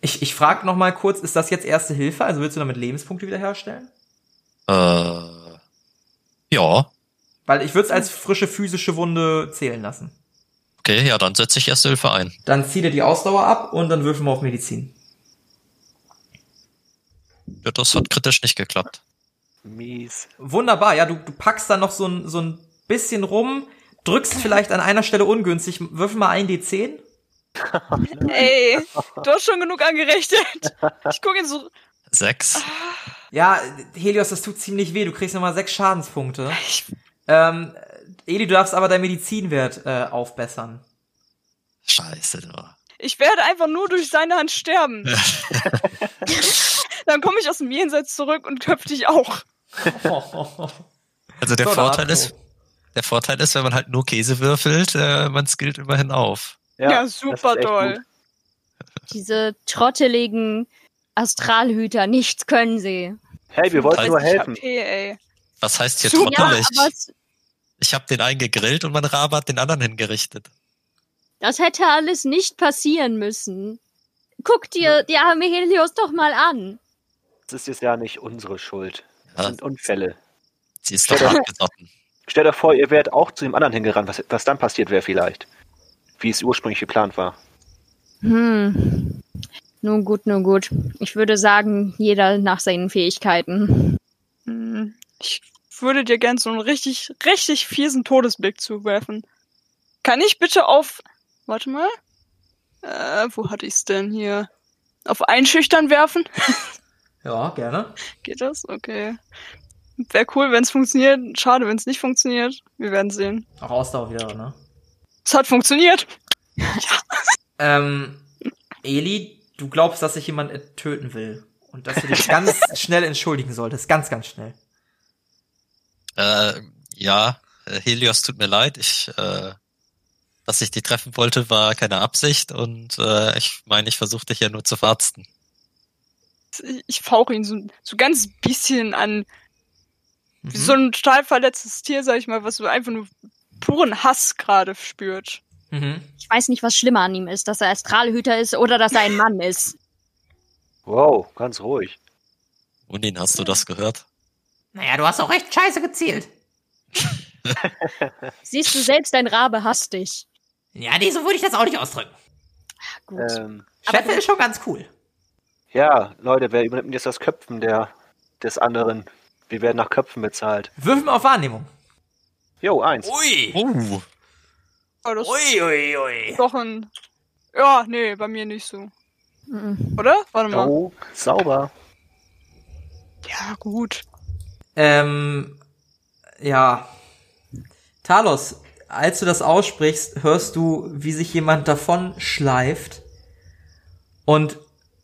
S1: Ich, ich frage noch mal kurz, ist das jetzt Erste Hilfe? Also willst du damit Lebenspunkte wiederherstellen?
S3: Äh, ja.
S1: Weil ich würde es als frische physische Wunde zählen lassen.
S3: Okay, ja, dann setze ich erste Hilfe ein.
S1: Dann zieh dir die Ausdauer ab und dann würfeln wir auf Medizin.
S3: Ja, das hat kritisch nicht geklappt.
S4: Mies.
S1: Wunderbar, ja, du, du packst da noch so ein, so ein bisschen rum, drückst vielleicht an einer Stelle ungünstig, würfel mal ein D10.
S6: Ey, du hast schon genug angerechnet. Ich gucke jetzt so.
S3: Sechs.
S1: Ja, Helios, das tut ziemlich weh, du kriegst nochmal sechs Schadenspunkte. Ähm, Eli, du darfst aber deinen Medizinwert äh, aufbessern.
S3: Scheiße, du.
S6: Ich werde einfach nur durch seine Hand sterben. Dann komme ich aus dem Jenseits zurück und köpf dich auch.
S3: Also der
S1: So,
S3: Vorteil ist, der Vorteil ist, wenn man halt nur Käse würfelt, äh, man skillt immerhin auf.
S6: Ja,
S4: das
S6: super toll.
S5: Diese trotteligen Astralhüter, nichts können sie.
S4: Hey, wir wollten nur helfen.
S6: HP.
S3: Was heißt hier
S6: Super.
S5: Ja,
S3: trottelig?
S5: aber es,
S3: ich habe den einen gegrillt und mein Rabe hat den anderen hingerichtet.
S5: das hätte alles nicht passieren müssen. Guck dir die arme Helios doch mal an.
S4: Das ist jetzt ja nicht unsere Schuld. Das
S3: Ja.
S4: sind Unfälle.
S3: Sie ist doch
S4: Ja.
S3: abgesotten.
S4: Stell dir vor, ihr wärt auch zu dem anderen hingerannt, was, was dann passiert wäre vielleicht. Wie es ursprünglich geplant war.
S5: Hm. Nun gut, nun gut. Ich würde sagen, jeder nach seinen Fähigkeiten.
S6: Hm, Ich würde dir gern so einen richtig, richtig fiesen Todesblick zuwerfen. Kann ich bitte auf. Warte mal. Äh, wo hatte ich's denn hier? Auf Einschüchtern werfen?
S1: Ja, gerne.
S6: Geht das? Okay. Wäre cool, wenn es funktioniert. Schade, wenn es nicht funktioniert. Wir werden sehen.
S1: Auch Ausdauer wieder, ne?
S6: Es hat funktioniert.
S1: Ähm, Eli, du glaubst, dass sich jemand töten will. Und dass du dich ganz schnell entschuldigen solltest. Ganz, ganz schnell.
S3: Äh, ja, äh, Helios, tut mir leid. Ich, äh, dass ich dich treffen wollte, war keine Absicht und äh, ich meine, ich versuchte dich ja nur zu verarzten.
S6: Ich, fauche ihn so, so ganz bisschen an. Wie
S1: Mhm.
S6: so ein stahlverletztes Tier, sag ich mal, was so einfach nur puren Hass gerade spürt.
S1: Mhm.
S5: Ich weiß nicht, was schlimmer an ihm ist, dass er Astralhüter ist oder dass er ein Mann ist.
S4: Wow, ganz ruhig.
S3: Unin, hast du das gehört?
S2: Naja, du hast auch recht scheiße gezielt.
S5: Siehst du selbst, dein Rabe hasst dich.
S2: Ja, nee, so würde ich das auch nicht ausdrücken.
S5: Gut.
S4: Ähm,
S2: Scheffel ist schon ganz cool.
S4: ja, Leute, wer übernimmt jetzt das Köpfen der, des anderen? Wir werden nach Köpfen bezahlt.
S1: Würfel mal auf Wahrnehmung.
S4: Jo, eins.
S2: Ui.
S3: Uh,
S6: Aber das
S2: Ui, ui, ui.
S6: ist doch ein. Ja, nee, bei mir nicht so.
S5: Mhm.
S6: Oder? Warte mal.
S4: Oh, sauber.
S6: Ja, gut.
S1: Ähm, ja. Talos, als du das aussprichst, hörst du, wie sich jemand davon schleift und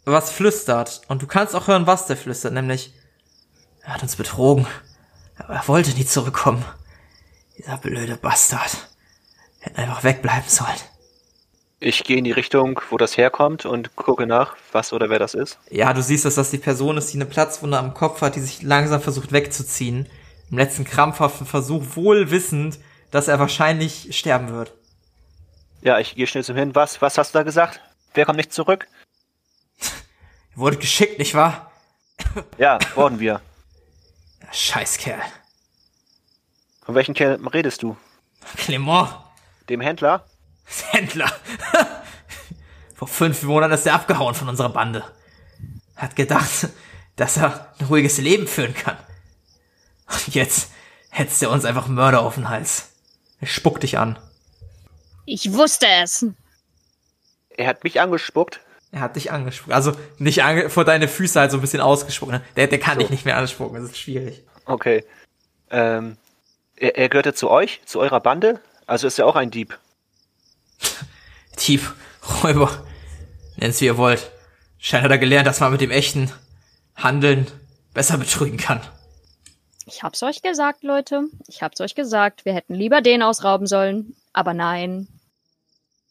S1: was flüstert. Und du kannst auch hören, was der flüstert, nämlich, er hat uns betrogen. Aber er wollte nie zurückkommen. Dieser blöde Bastard. Wir hätten einfach wegbleiben sollen.
S4: Ich gehe in die Richtung, wo das herkommt und gucke nach, was oder wer das ist.
S1: Ja, du siehst, dass das die Person ist, die eine Platzwunde am Kopf hat, die sich langsam versucht wegzuziehen. Im letzten krampfhaften Versuch, wohl wissend, dass er wahrscheinlich sterben wird.
S4: Ja, ich gehe schnell zum hin. Was? Was hast du da gesagt? Wer kommt nicht zurück?
S1: Er wurde geschickt, nicht wahr?
S4: Ja, wurden wir.
S1: Scheißkerl.
S4: Von welchem Kerl redest du?
S1: Clement,
S4: Dem Händler?
S1: Händler. Vor fünf Monaten ist er abgehauen von unserer Bande. Hat gedacht, dass er ein ruhiges Leben führen kann. Und jetzt hetzt er uns einfach Mörder auf den Hals. Er spuckt dich an.
S5: Ich wusste es.
S4: Er hat mich angespuckt.
S1: Er hat dich angespuckt. Also nicht ange vor deine Füße halt so ein bisschen ausgespuckt. Ne? Der, der kann
S4: So.
S1: dich nicht mehr anspucken, das ist schwierig.
S4: Okay. Ähm, Er, er gehörte zu euch, zu eurer Bande? Also ist er auch ein Dieb.
S1: Dieb, Räuber, nennt's wie ihr wollt. Scheint hat er gelernt, dass man mit dem echten Handeln besser betrügen kann.
S5: Ich hab's euch gesagt, Leute. Ich hab's euch gesagt. Wir hätten lieber den ausrauben sollen. Aber nein.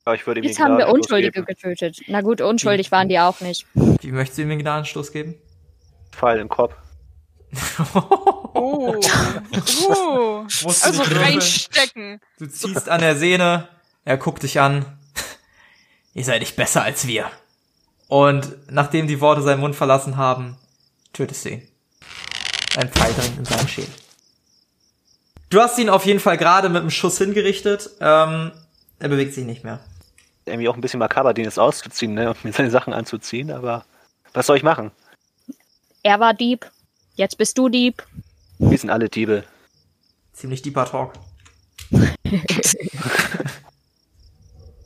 S4: Aber ich würde ihm
S5: Jetzt haben wir Unschuldige
S4: geben.
S5: getötet. Na gut, unschuldig waren die auch nicht.
S1: Wie möchtest du ihm den Gnadenstoß geben?
S4: Pfeil im Kopf.
S6: Oh.
S1: Musst du
S6: Also reinstecken.
S1: Du ziehst an der Sehne, er guckt dich an. Ihr seid nicht besser als wir. Und nachdem die Worte seinen Mund verlassen haben, tötest du ihn. Ein Pfeil drin in seinem Schädel. Du hast ihn auf jeden Fall gerade mit einem Schuss hingerichtet. Ähm, er bewegt sich nicht mehr.
S4: Irgendwie auch ein bisschen makaber, den jetzt auszuziehen, ne? Und mir seine Sachen anzuziehen, aber was soll ich machen?
S5: Er war Dieb. Jetzt bist du Dieb.
S4: Wir sind alle Diebe.
S1: Ziemlich deeper Talk.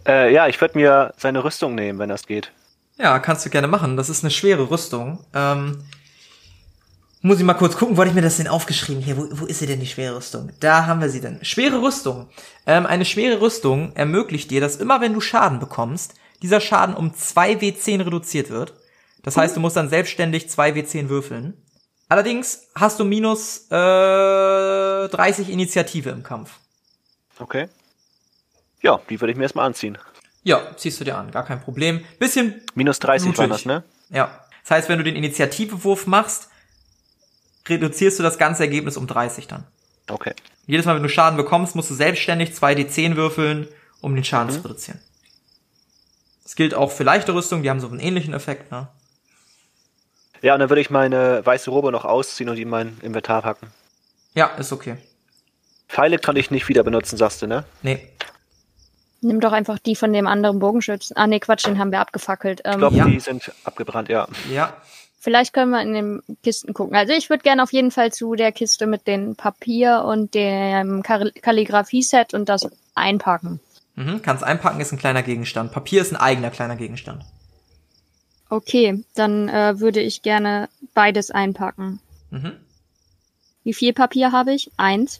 S4: Äh, ja, ich würde mir seine Rüstung nehmen, wenn das geht.
S1: Ja, kannst du gerne machen. Das ist eine schwere Rüstung. Ähm, muss ich mal kurz gucken, wo hatte ich mir das denn aufgeschrieben hier? Wo, wo ist sie denn, die schwere Rüstung? Da haben wir sie denn. Schwere Rüstung. Ähm, eine schwere Rüstung ermöglicht dir, dass immer wenn du Schaden bekommst, dieser Schaden um 2 W10 reduziert wird. Das heißt, du musst dann selbstständig 2 W10 würfeln. Allerdings hast du minus äh, 30 Initiative im Kampf.
S4: Okay. Ja, die würde ich mir erstmal anziehen.
S1: Ja, ziehst du dir an, gar kein Problem. Bisschen
S4: Minus 30 waren
S1: Blutig.
S4: das, ne?
S1: Ja. Das heißt, wenn du den Initiativewurf machst, reduzierst du das ganze Ergebnis um 30 dann.
S4: Okay.
S1: Jedes Mal, wenn du Schaden bekommst, musst du selbstständig 2d10 würfeln, um den Schaden zu reduzieren. Das gilt auch für leichte Rüstungen, die haben so einen ähnlichen Effekt, ne?
S4: Ja, und dann würde ich meine weiße Robe noch ausziehen und die in mein Inventar packen.
S1: Ja, ist okay.
S4: Pfeile kann ich nicht wieder benutzen, sagst du, ne?
S1: Nee.
S5: Nimm doch einfach die von dem anderen Bogenschützen. Ah, nee, Quatsch, den haben wir abgefackelt.
S4: Ich
S5: Ähm,
S4: glaube,
S1: Ja.
S4: die sind abgebrannt, ja.
S1: Ja.
S5: Vielleicht können wir in den Kisten gucken. Also ich würde gerne auf jeden Fall zu der Kiste mit dem Papier und dem Kal- Kalligrafie-Set und das einpacken.
S1: Mhm. Kannst einpacken, ist ein kleiner Gegenstand. Papier ist ein eigener kleiner Gegenstand.
S5: Okay, dann äh, würde ich gerne beides einpacken.
S1: Mhm.
S5: Wie viel Papier habe ich? Eins?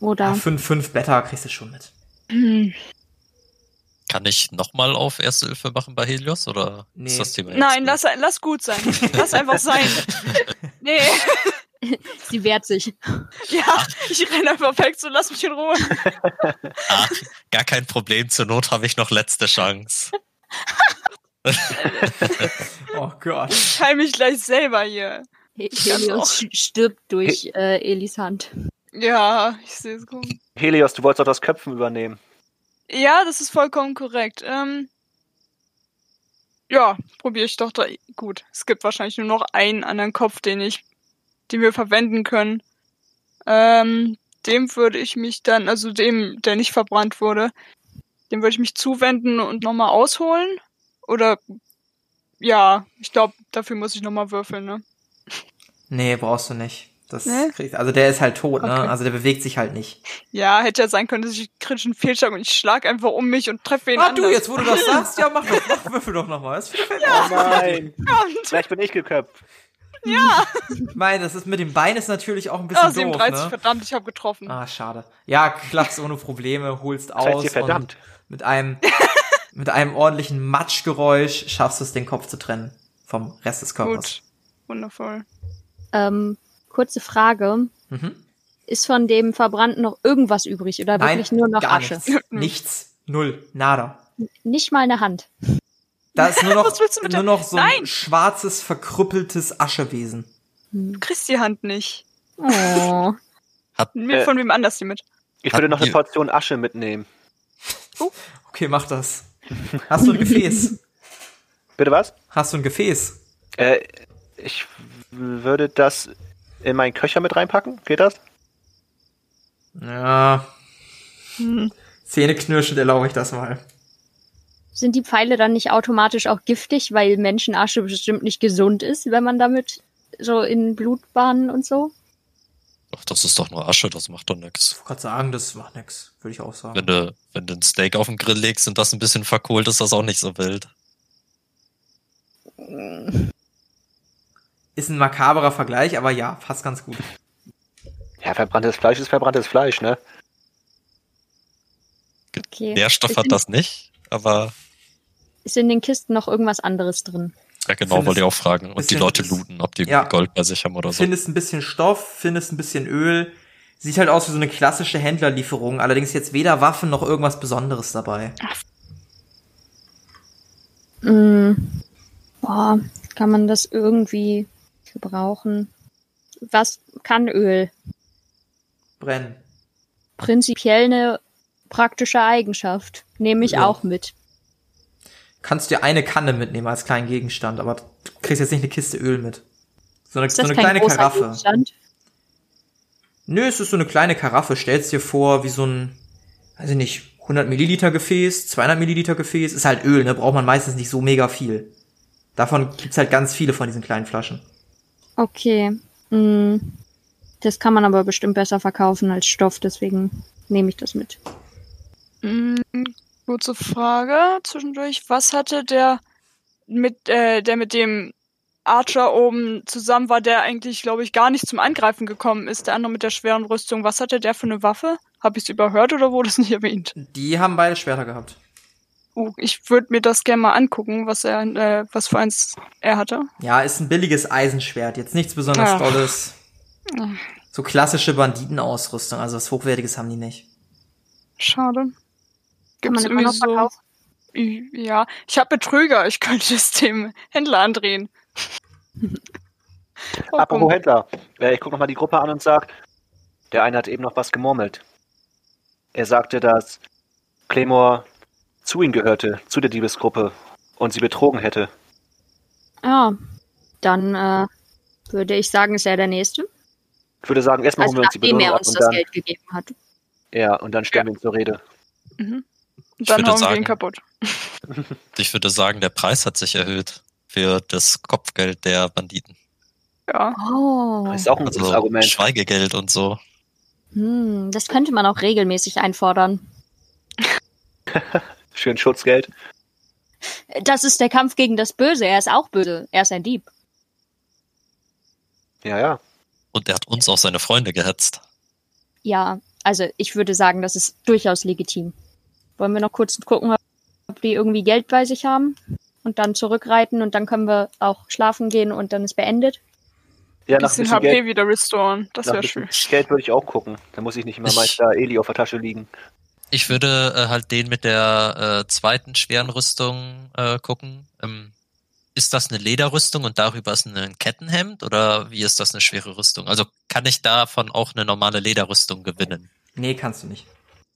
S5: Oder?
S1: Ja, fünf, fünf Blätter kriegst du schon mit.
S3: Kann ich nochmal auf Erste Hilfe machen bei Helios oder
S1: Nee.
S3: ist das Thema jetzt
S6: Nein, lass, lass gut sein. Lass einfach sein. Nee,
S5: Sie wehrt sich.
S6: ja, ich renne einfach weg, so lass mich in Ruhe.
S3: Ah, gar kein Problem, zur Not habe ich noch letzte Chance.
S1: Oh Gott.
S6: Ich heil mich gleich selber hier.
S5: He- Helios stirbt durch äh, Elis Hand.
S6: Ja, ich sehe es kommen.
S4: Helios, du wolltest auch das Köpfen übernehmen.
S6: Ja, das ist vollkommen korrekt. Ähm, ja, probiere ich doch da. Gut, es gibt wahrscheinlich nur noch einen anderen Kopf, den ich, den wir verwenden können. Ähm, dem würde ich mich dann, also dem, der nicht verbrannt wurde, dem würde ich mich zuwenden und nochmal ausholen. Oder ja, ich glaube, dafür muss ich nochmal würfeln, ne?
S1: Nee, brauchst du nicht. Das
S6: Nee?
S1: kriegst, also der ist halt tot, ne?
S6: Okay.
S1: Also der bewegt sich halt nicht.
S6: Ja, hätte ja sein können, dass ich kritischen Fehlschlag und ich schlag einfach um mich und treffe ihn
S1: Ah,
S6: anders.
S1: du, jetzt wo du das sagst, ja, mach doch, mach, würfel doch nochmal. Mir.
S4: Oh nein!
S6: Und,
S4: Vielleicht bin ich geköpft.
S1: Ich meine, das ist mit dem Bein ist natürlich auch ein bisschen
S6: ah,
S1: doof,
S6: 37,
S1: ne?
S6: verdammt, ich habe getroffen.
S1: Ah, schade. Ja, klappst ohne Probleme, holst
S4: Das
S1: aus
S4: hier verdammt.
S1: und mit einem mit einem ordentlichen Matschgeräusch schaffst du es, den Kopf zu trennen vom Rest des Körpers.
S6: Gut, wundervoll.
S5: Ähm, kurze Frage.
S1: Mhm.
S5: Ist von dem Verbrannten noch irgendwas übrig oder
S1: Nein,
S5: wirklich nur noch
S1: gar
S5: Asche?
S1: nichts. nichts, null, nada.
S5: Nicht mal eine Hand.
S1: Da ist nur noch,
S6: Was willst du mit
S1: nur noch so ein
S6: Nein!
S1: schwarzes, verkrüppeltes Aschewesen.
S6: Du kriegst die Hand nicht.
S5: Oh.
S6: Mir
S4: Äh,
S6: von wem anders die mit.
S4: Ich würde noch eine Portion Asche mitnehmen.
S1: Okay, mach das. Hast du ein Gefäß?
S4: Bitte was?
S1: Hast du ein Gefäß?
S4: Äh, ich würde das in meinen Köcher mit reinpacken. Geht das?
S1: Ja,
S6: Hm.
S1: zähneknirschend erlaube ich das mal.
S5: Sind die Pfeile dann nicht automatisch auch giftig, weil Menschenasche bestimmt nicht gesund ist, wenn man damit so in Blutbahnen und so?
S3: Ach, das ist doch nur Asche, das macht doch nix.
S1: Ich wollte gerade sagen, das macht nix, würde ich auch sagen.
S3: Wenn du, wenn du ein Steak auf den Grill legst und das ein bisschen verkohlt, ist das auch nicht so wild.
S1: Ist ein makaberer Vergleich, aber ja, passt ganz gut.
S4: Ja, verbranntes Fleisch ist verbranntes Fleisch, ne?
S5: Okay.
S3: Nährstoff hat das nicht, aber
S5: Ist in den Kisten noch irgendwas anderes drin?
S3: ja genau,
S1: Findest-
S3: wollte ich auch fragen. Und die Leute looten, ob die
S1: Ja.
S3: Gold bei sich haben oder so.
S1: Findest ein bisschen Stoff, findest ein bisschen Öl. Sieht halt aus wie so eine klassische Händlerlieferung, allerdings jetzt weder Waffen noch irgendwas Besonderes dabei.
S5: Mm, boah, kann man das irgendwie gebrauchen? Was kann Öl?
S1: Brennen.
S5: Prinzipiell eine praktische Eigenschaft. Nehme ich
S1: Ja.
S5: auch mit.
S1: Kannst dir eine Kanne mitnehmen als kleinen Gegenstand, aber du kriegst jetzt nicht eine Kiste Öl mit. So eine, so eine kleine Karaffe.
S5: Gegenstand?
S1: Nö, es ist so eine kleine Karaffe. Stellst dir vor, wie so ein, weiß ich nicht, 100 Milliliter Gefäß, 200 Milliliter Gefäß. Ist halt Öl, ne? Braucht man meistens nicht so mega viel. Davon gibt's halt ganz viele von diesen kleinen Flaschen.
S5: Okay. Mm, das kann man aber bestimmt besser verkaufen als Stoff, deswegen nehme ich das mit.
S6: Mm, kurze Frage zwischendurch. Was hatte der mit, äh, der mit dem Archer oben zusammen war, der eigentlich, glaube ich, gar nicht zum Angreifen gekommen ist, der andere mit der schweren Rüstung. Was hatte der für eine Waffe? Habe ich es überhört oder wurde es nicht erwähnt?
S1: Die haben beide Schwerter gehabt.
S6: Uh, ich würde mir das gerne mal angucken, was er, äh, was für eins er hatte.
S1: Ja, ist ein billiges Eisenschwert. Jetzt nichts besonders
S6: Ach.
S1: Tolles. So klassische Banditenausrüstung, also was Hochwertiges haben die nicht.
S6: Schade.
S5: Kann
S6: Gibt's
S5: man immer noch
S6: so-? Ja, ich habe Betrüger. Ich könnte es dem Händler andrehen. Oh,
S4: Apropos
S6: komm.
S4: Händler. Äh, ich gucke nochmal die Gruppe an und sag, der eine hat eben noch was gemurmelt. Er sagte, dass Claymore zu ihm gehörte, zu der Diebesgruppe und sie betrogen hätte.
S5: Ja, dann äh, würde ich sagen, ist er der Nächste.
S4: Ich würde sagen, erstmal
S5: Also
S4: holen wir uns die
S5: nachdem
S4: Belohnung
S5: er
S4: ab
S5: uns
S4: und
S5: das
S4: dann,
S5: Geld gegeben hat.
S4: ja, und dann stellen wir ihn zur Rede.
S6: Mhm. Dann hauen wir ihn
S3: sagen-
S6: kaputt.
S3: Ich würde sagen, der Preis hat sich erhöht für das Kopfgeld der Banditen.
S6: Ja.
S5: Oh,
S4: Das ist auch ein gutes
S3: Also
S4: Argument.
S3: Schweigegeld und so.
S5: hm, das könnte man auch regelmäßig einfordern.
S4: Schön Schutzgeld.
S5: Das ist der Kampf gegen das Böse. Er ist auch böse. Er ist ein Dieb.
S4: Ja, ja.
S3: Und er hat uns auch seine Freunde gehetzt.
S5: Ja, also ich würde sagen, das ist durchaus legitim. Wollen wir noch kurz gucken, ob die irgendwie Geld bei sich haben? Und dann zurückreiten und dann können wir auch schlafen gehen und dann ist beendet.
S4: Ja, nach ein
S6: bisschen
S4: bisschen
S6: HP
S4: Geld,
S6: wieder restoren. Das
S4: ein
S6: wäre schön.
S4: Geld würde ich auch gucken. Da muss ich nicht immer
S3: Ich-
S4: Meister Eli auf der Tasche liegen.
S3: Ich würde äh, halt den mit der äh, zweiten schweren Rüstung äh, gucken. Ähm, ist das eine Lederrüstung und darüber ist ein Kettenhemd oder wie ist das eine schwere Rüstung? Also kann ich davon auch eine normale Lederrüstung gewinnen?
S1: Nee, kannst du nicht.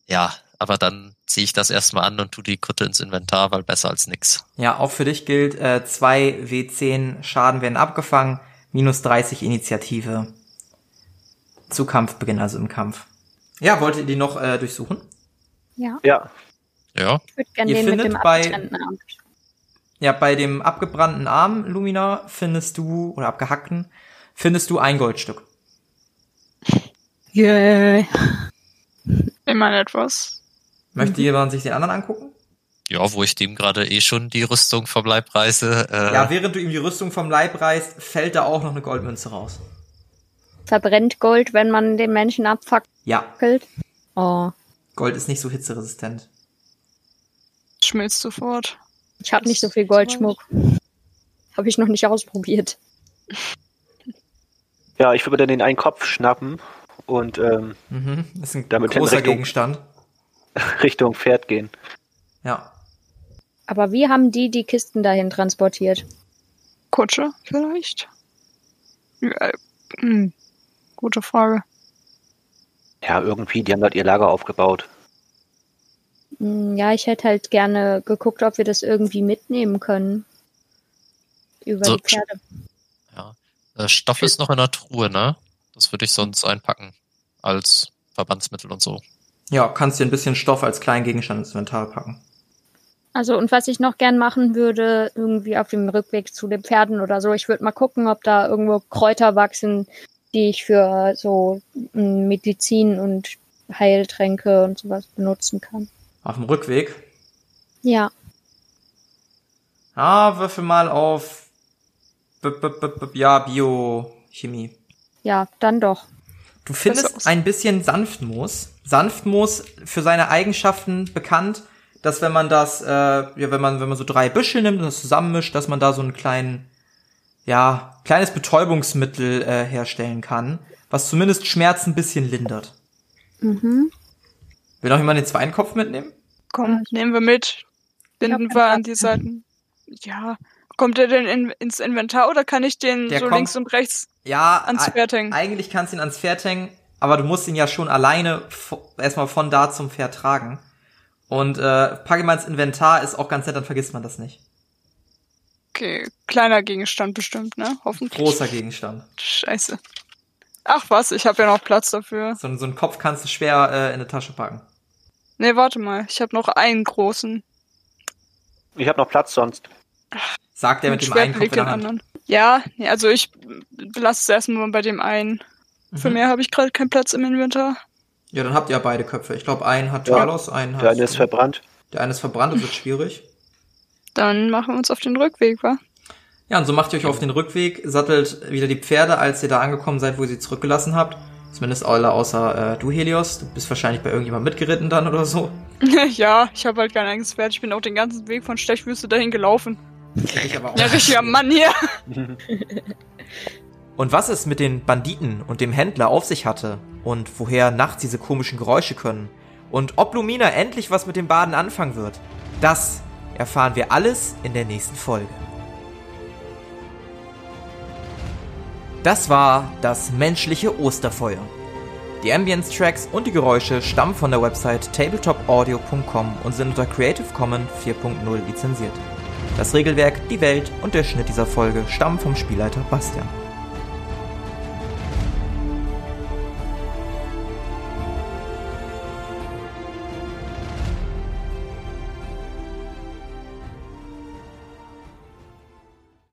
S3: Ja, aber dann ziehe ich das erstmal an und tu die Kutte ins Inventar, weil besser als nix.
S1: Ja, auch für dich gilt, äh, 2 W10 Schaden werden abgefangen, minus 30 Initiative. Zu Kampfbeginn, also im Kampf. Ja, wolltet ihr die noch äh, durchsuchen?
S5: Ja,
S4: Ja,
S3: Ja,
S5: ich würde gerne
S1: Ihr
S5: den mit
S1: findet
S5: dem
S1: bei-
S5: abgetrennten Arm.
S1: Ja, bei dem abgebrannten Arm, Lumina, findest du, oder abgehackten, findest du ein Goldstück.
S5: Yeah.
S6: Immerhin etwas.
S1: Möchte jemand sich den anderen angucken?
S3: ja, wo ich dem gerade eh schon die Rüstung vom Leib reiße. Äh,
S1: Ja, während du ihm die Rüstung vom Leib reißt, fällt da auch noch eine Goldmünze raus.
S5: Verbrennt Gold, wenn man den Menschen abfackelt.
S1: Ja,
S5: Oh,
S1: Gold ist nicht so hitzeresistent.
S6: Schmilzt sofort.
S5: ich habe nicht so viel Goldschmuck. Habe ich noch nicht ausprobiert.
S4: ja, ich würde dann den einen Kopf schnappen und ähm,
S1: Mhm, ist ein
S4: Damit
S1: großer
S4: Richtung-
S1: Gegenstand.
S4: Richtung Pferd gehen.
S1: Ja.
S5: Aber wie haben die die Kisten dahin transportiert?
S6: Kutsche vielleicht? Ja, hm. Gute Frage.
S4: Ja, irgendwie, die haben dort ihr Lager aufgebaut.
S5: Hm, Ja, ich hätte halt gerne geguckt, ob wir das irgendwie mitnehmen können. Über
S3: So,
S5: die Pferde.
S3: ja. Äh, Stoff ist noch in der Truhe, ne? Das würde ich sonst einpacken. Als Verbandsmittel und so.
S1: Ja, kannst dir ein bisschen Stoff als kleinen Gegenstand ins Inventar packen.
S5: Also, und was ich noch gern machen würde, irgendwie auf dem Rückweg zu den Pferden oder so, ich würde mal gucken, ob da irgendwo Kräuter wachsen, die ich für so mm, Medizin und Heiltränke und sowas benutzen kann.
S1: Auf dem Rückweg.
S5: Ja,
S1: Ah, würfel mal auf. B -b -b -b ja, Biochemie.
S5: ja, dann doch.
S1: Du findest ein bisschen Sanftmoos. Sanftmoos für seine Eigenschaften bekannt, dass wenn man das, äh, ja, wenn man, wenn man so drei Büschel nimmt und das zusammenmischt, dass man da so einen kleinen, ja, kleines Betäubungsmittel äh, herstellen kann, was zumindest Schmerzen ein bisschen lindert.
S5: Mhm.
S1: Will noch jemand den zweiten Kopf mitnehmen?
S6: Komm, nehmen wir mit. Binden wir an die Seiten. Ja. Kommt der denn in, ins Inventar oder kann ich den
S1: Der
S6: so
S1: kommt-
S6: links und rechts
S1: Ja,
S6: ans Pferd hängen?
S1: eigentlich kannst du ihn ans Pferd hängen, aber du musst ihn ja schon alleine erstmal von da zum Pferd tragen. Und äh, pack ihn mal ins Inventar, ist auch ganz nett, dann vergisst man das nicht.
S6: Okay, kleiner Gegenstand bestimmt, ne? Hoffentlich.
S1: Großer Gegenstand.
S6: Scheiße. Ach was, ich habe ja noch Platz dafür.
S1: So, so einen Kopf kannst du schwer äh, in eine Tasche packen.
S6: Nee, warte mal, ich habe noch einen großen.
S4: Ich habe noch Platz sonst.
S1: Sagt er mit, dem
S6: Schwert
S1: einen Kopf in der
S6: den
S1: Hand.
S6: anderen. Ja, nee, also ich lasse es erstmal bei dem einen. Für
S1: Mhm.
S6: mehr habe ich gerade keinen Platz im Inventar.
S1: Ja, dann habt ihr beide Köpfe. Ich glaube, einen hat
S4: Ja.
S1: Talos, einen hat.
S4: Der eine ist verbrannt.
S1: der eine ist verbrannt, das wird schwierig.
S6: Dann machen wir uns auf den Rückweg, wa?
S1: Ja, und so macht ihr euch auf den Rückweg, sattelt wieder die Pferde, als ihr da angekommen seid, wo ihr sie zurückgelassen habt. Zumindest alle außer äh, du, Helios. Du bist wahrscheinlich bei irgendjemandem mitgeritten dann oder so.
S6: ja, ich habe halt kein eigenes Pferd. Ich bin auch den ganzen Weg von Stechwüste dahin gelaufen.
S1: Ich aber auch.
S6: Ja, richtiger Mann hier.
S1: Und was es mit den Banditen und dem Händler auf sich hatte und woher nachts diese komischen Geräusche können und ob Lumina endlich was mit dem Baden anfangen wird, das erfahren wir alles in der nächsten Folge. Das war das menschliche Osterfeuer. Die Ambience-Tracks und die Geräusche stammen von der Website tabletopaudio.com und sind unter Creative Commons 4.0 lizenziert. Das Regelwerk, die Welt und der Schnitt dieser Folge stammen vom Spielleiter Bastian.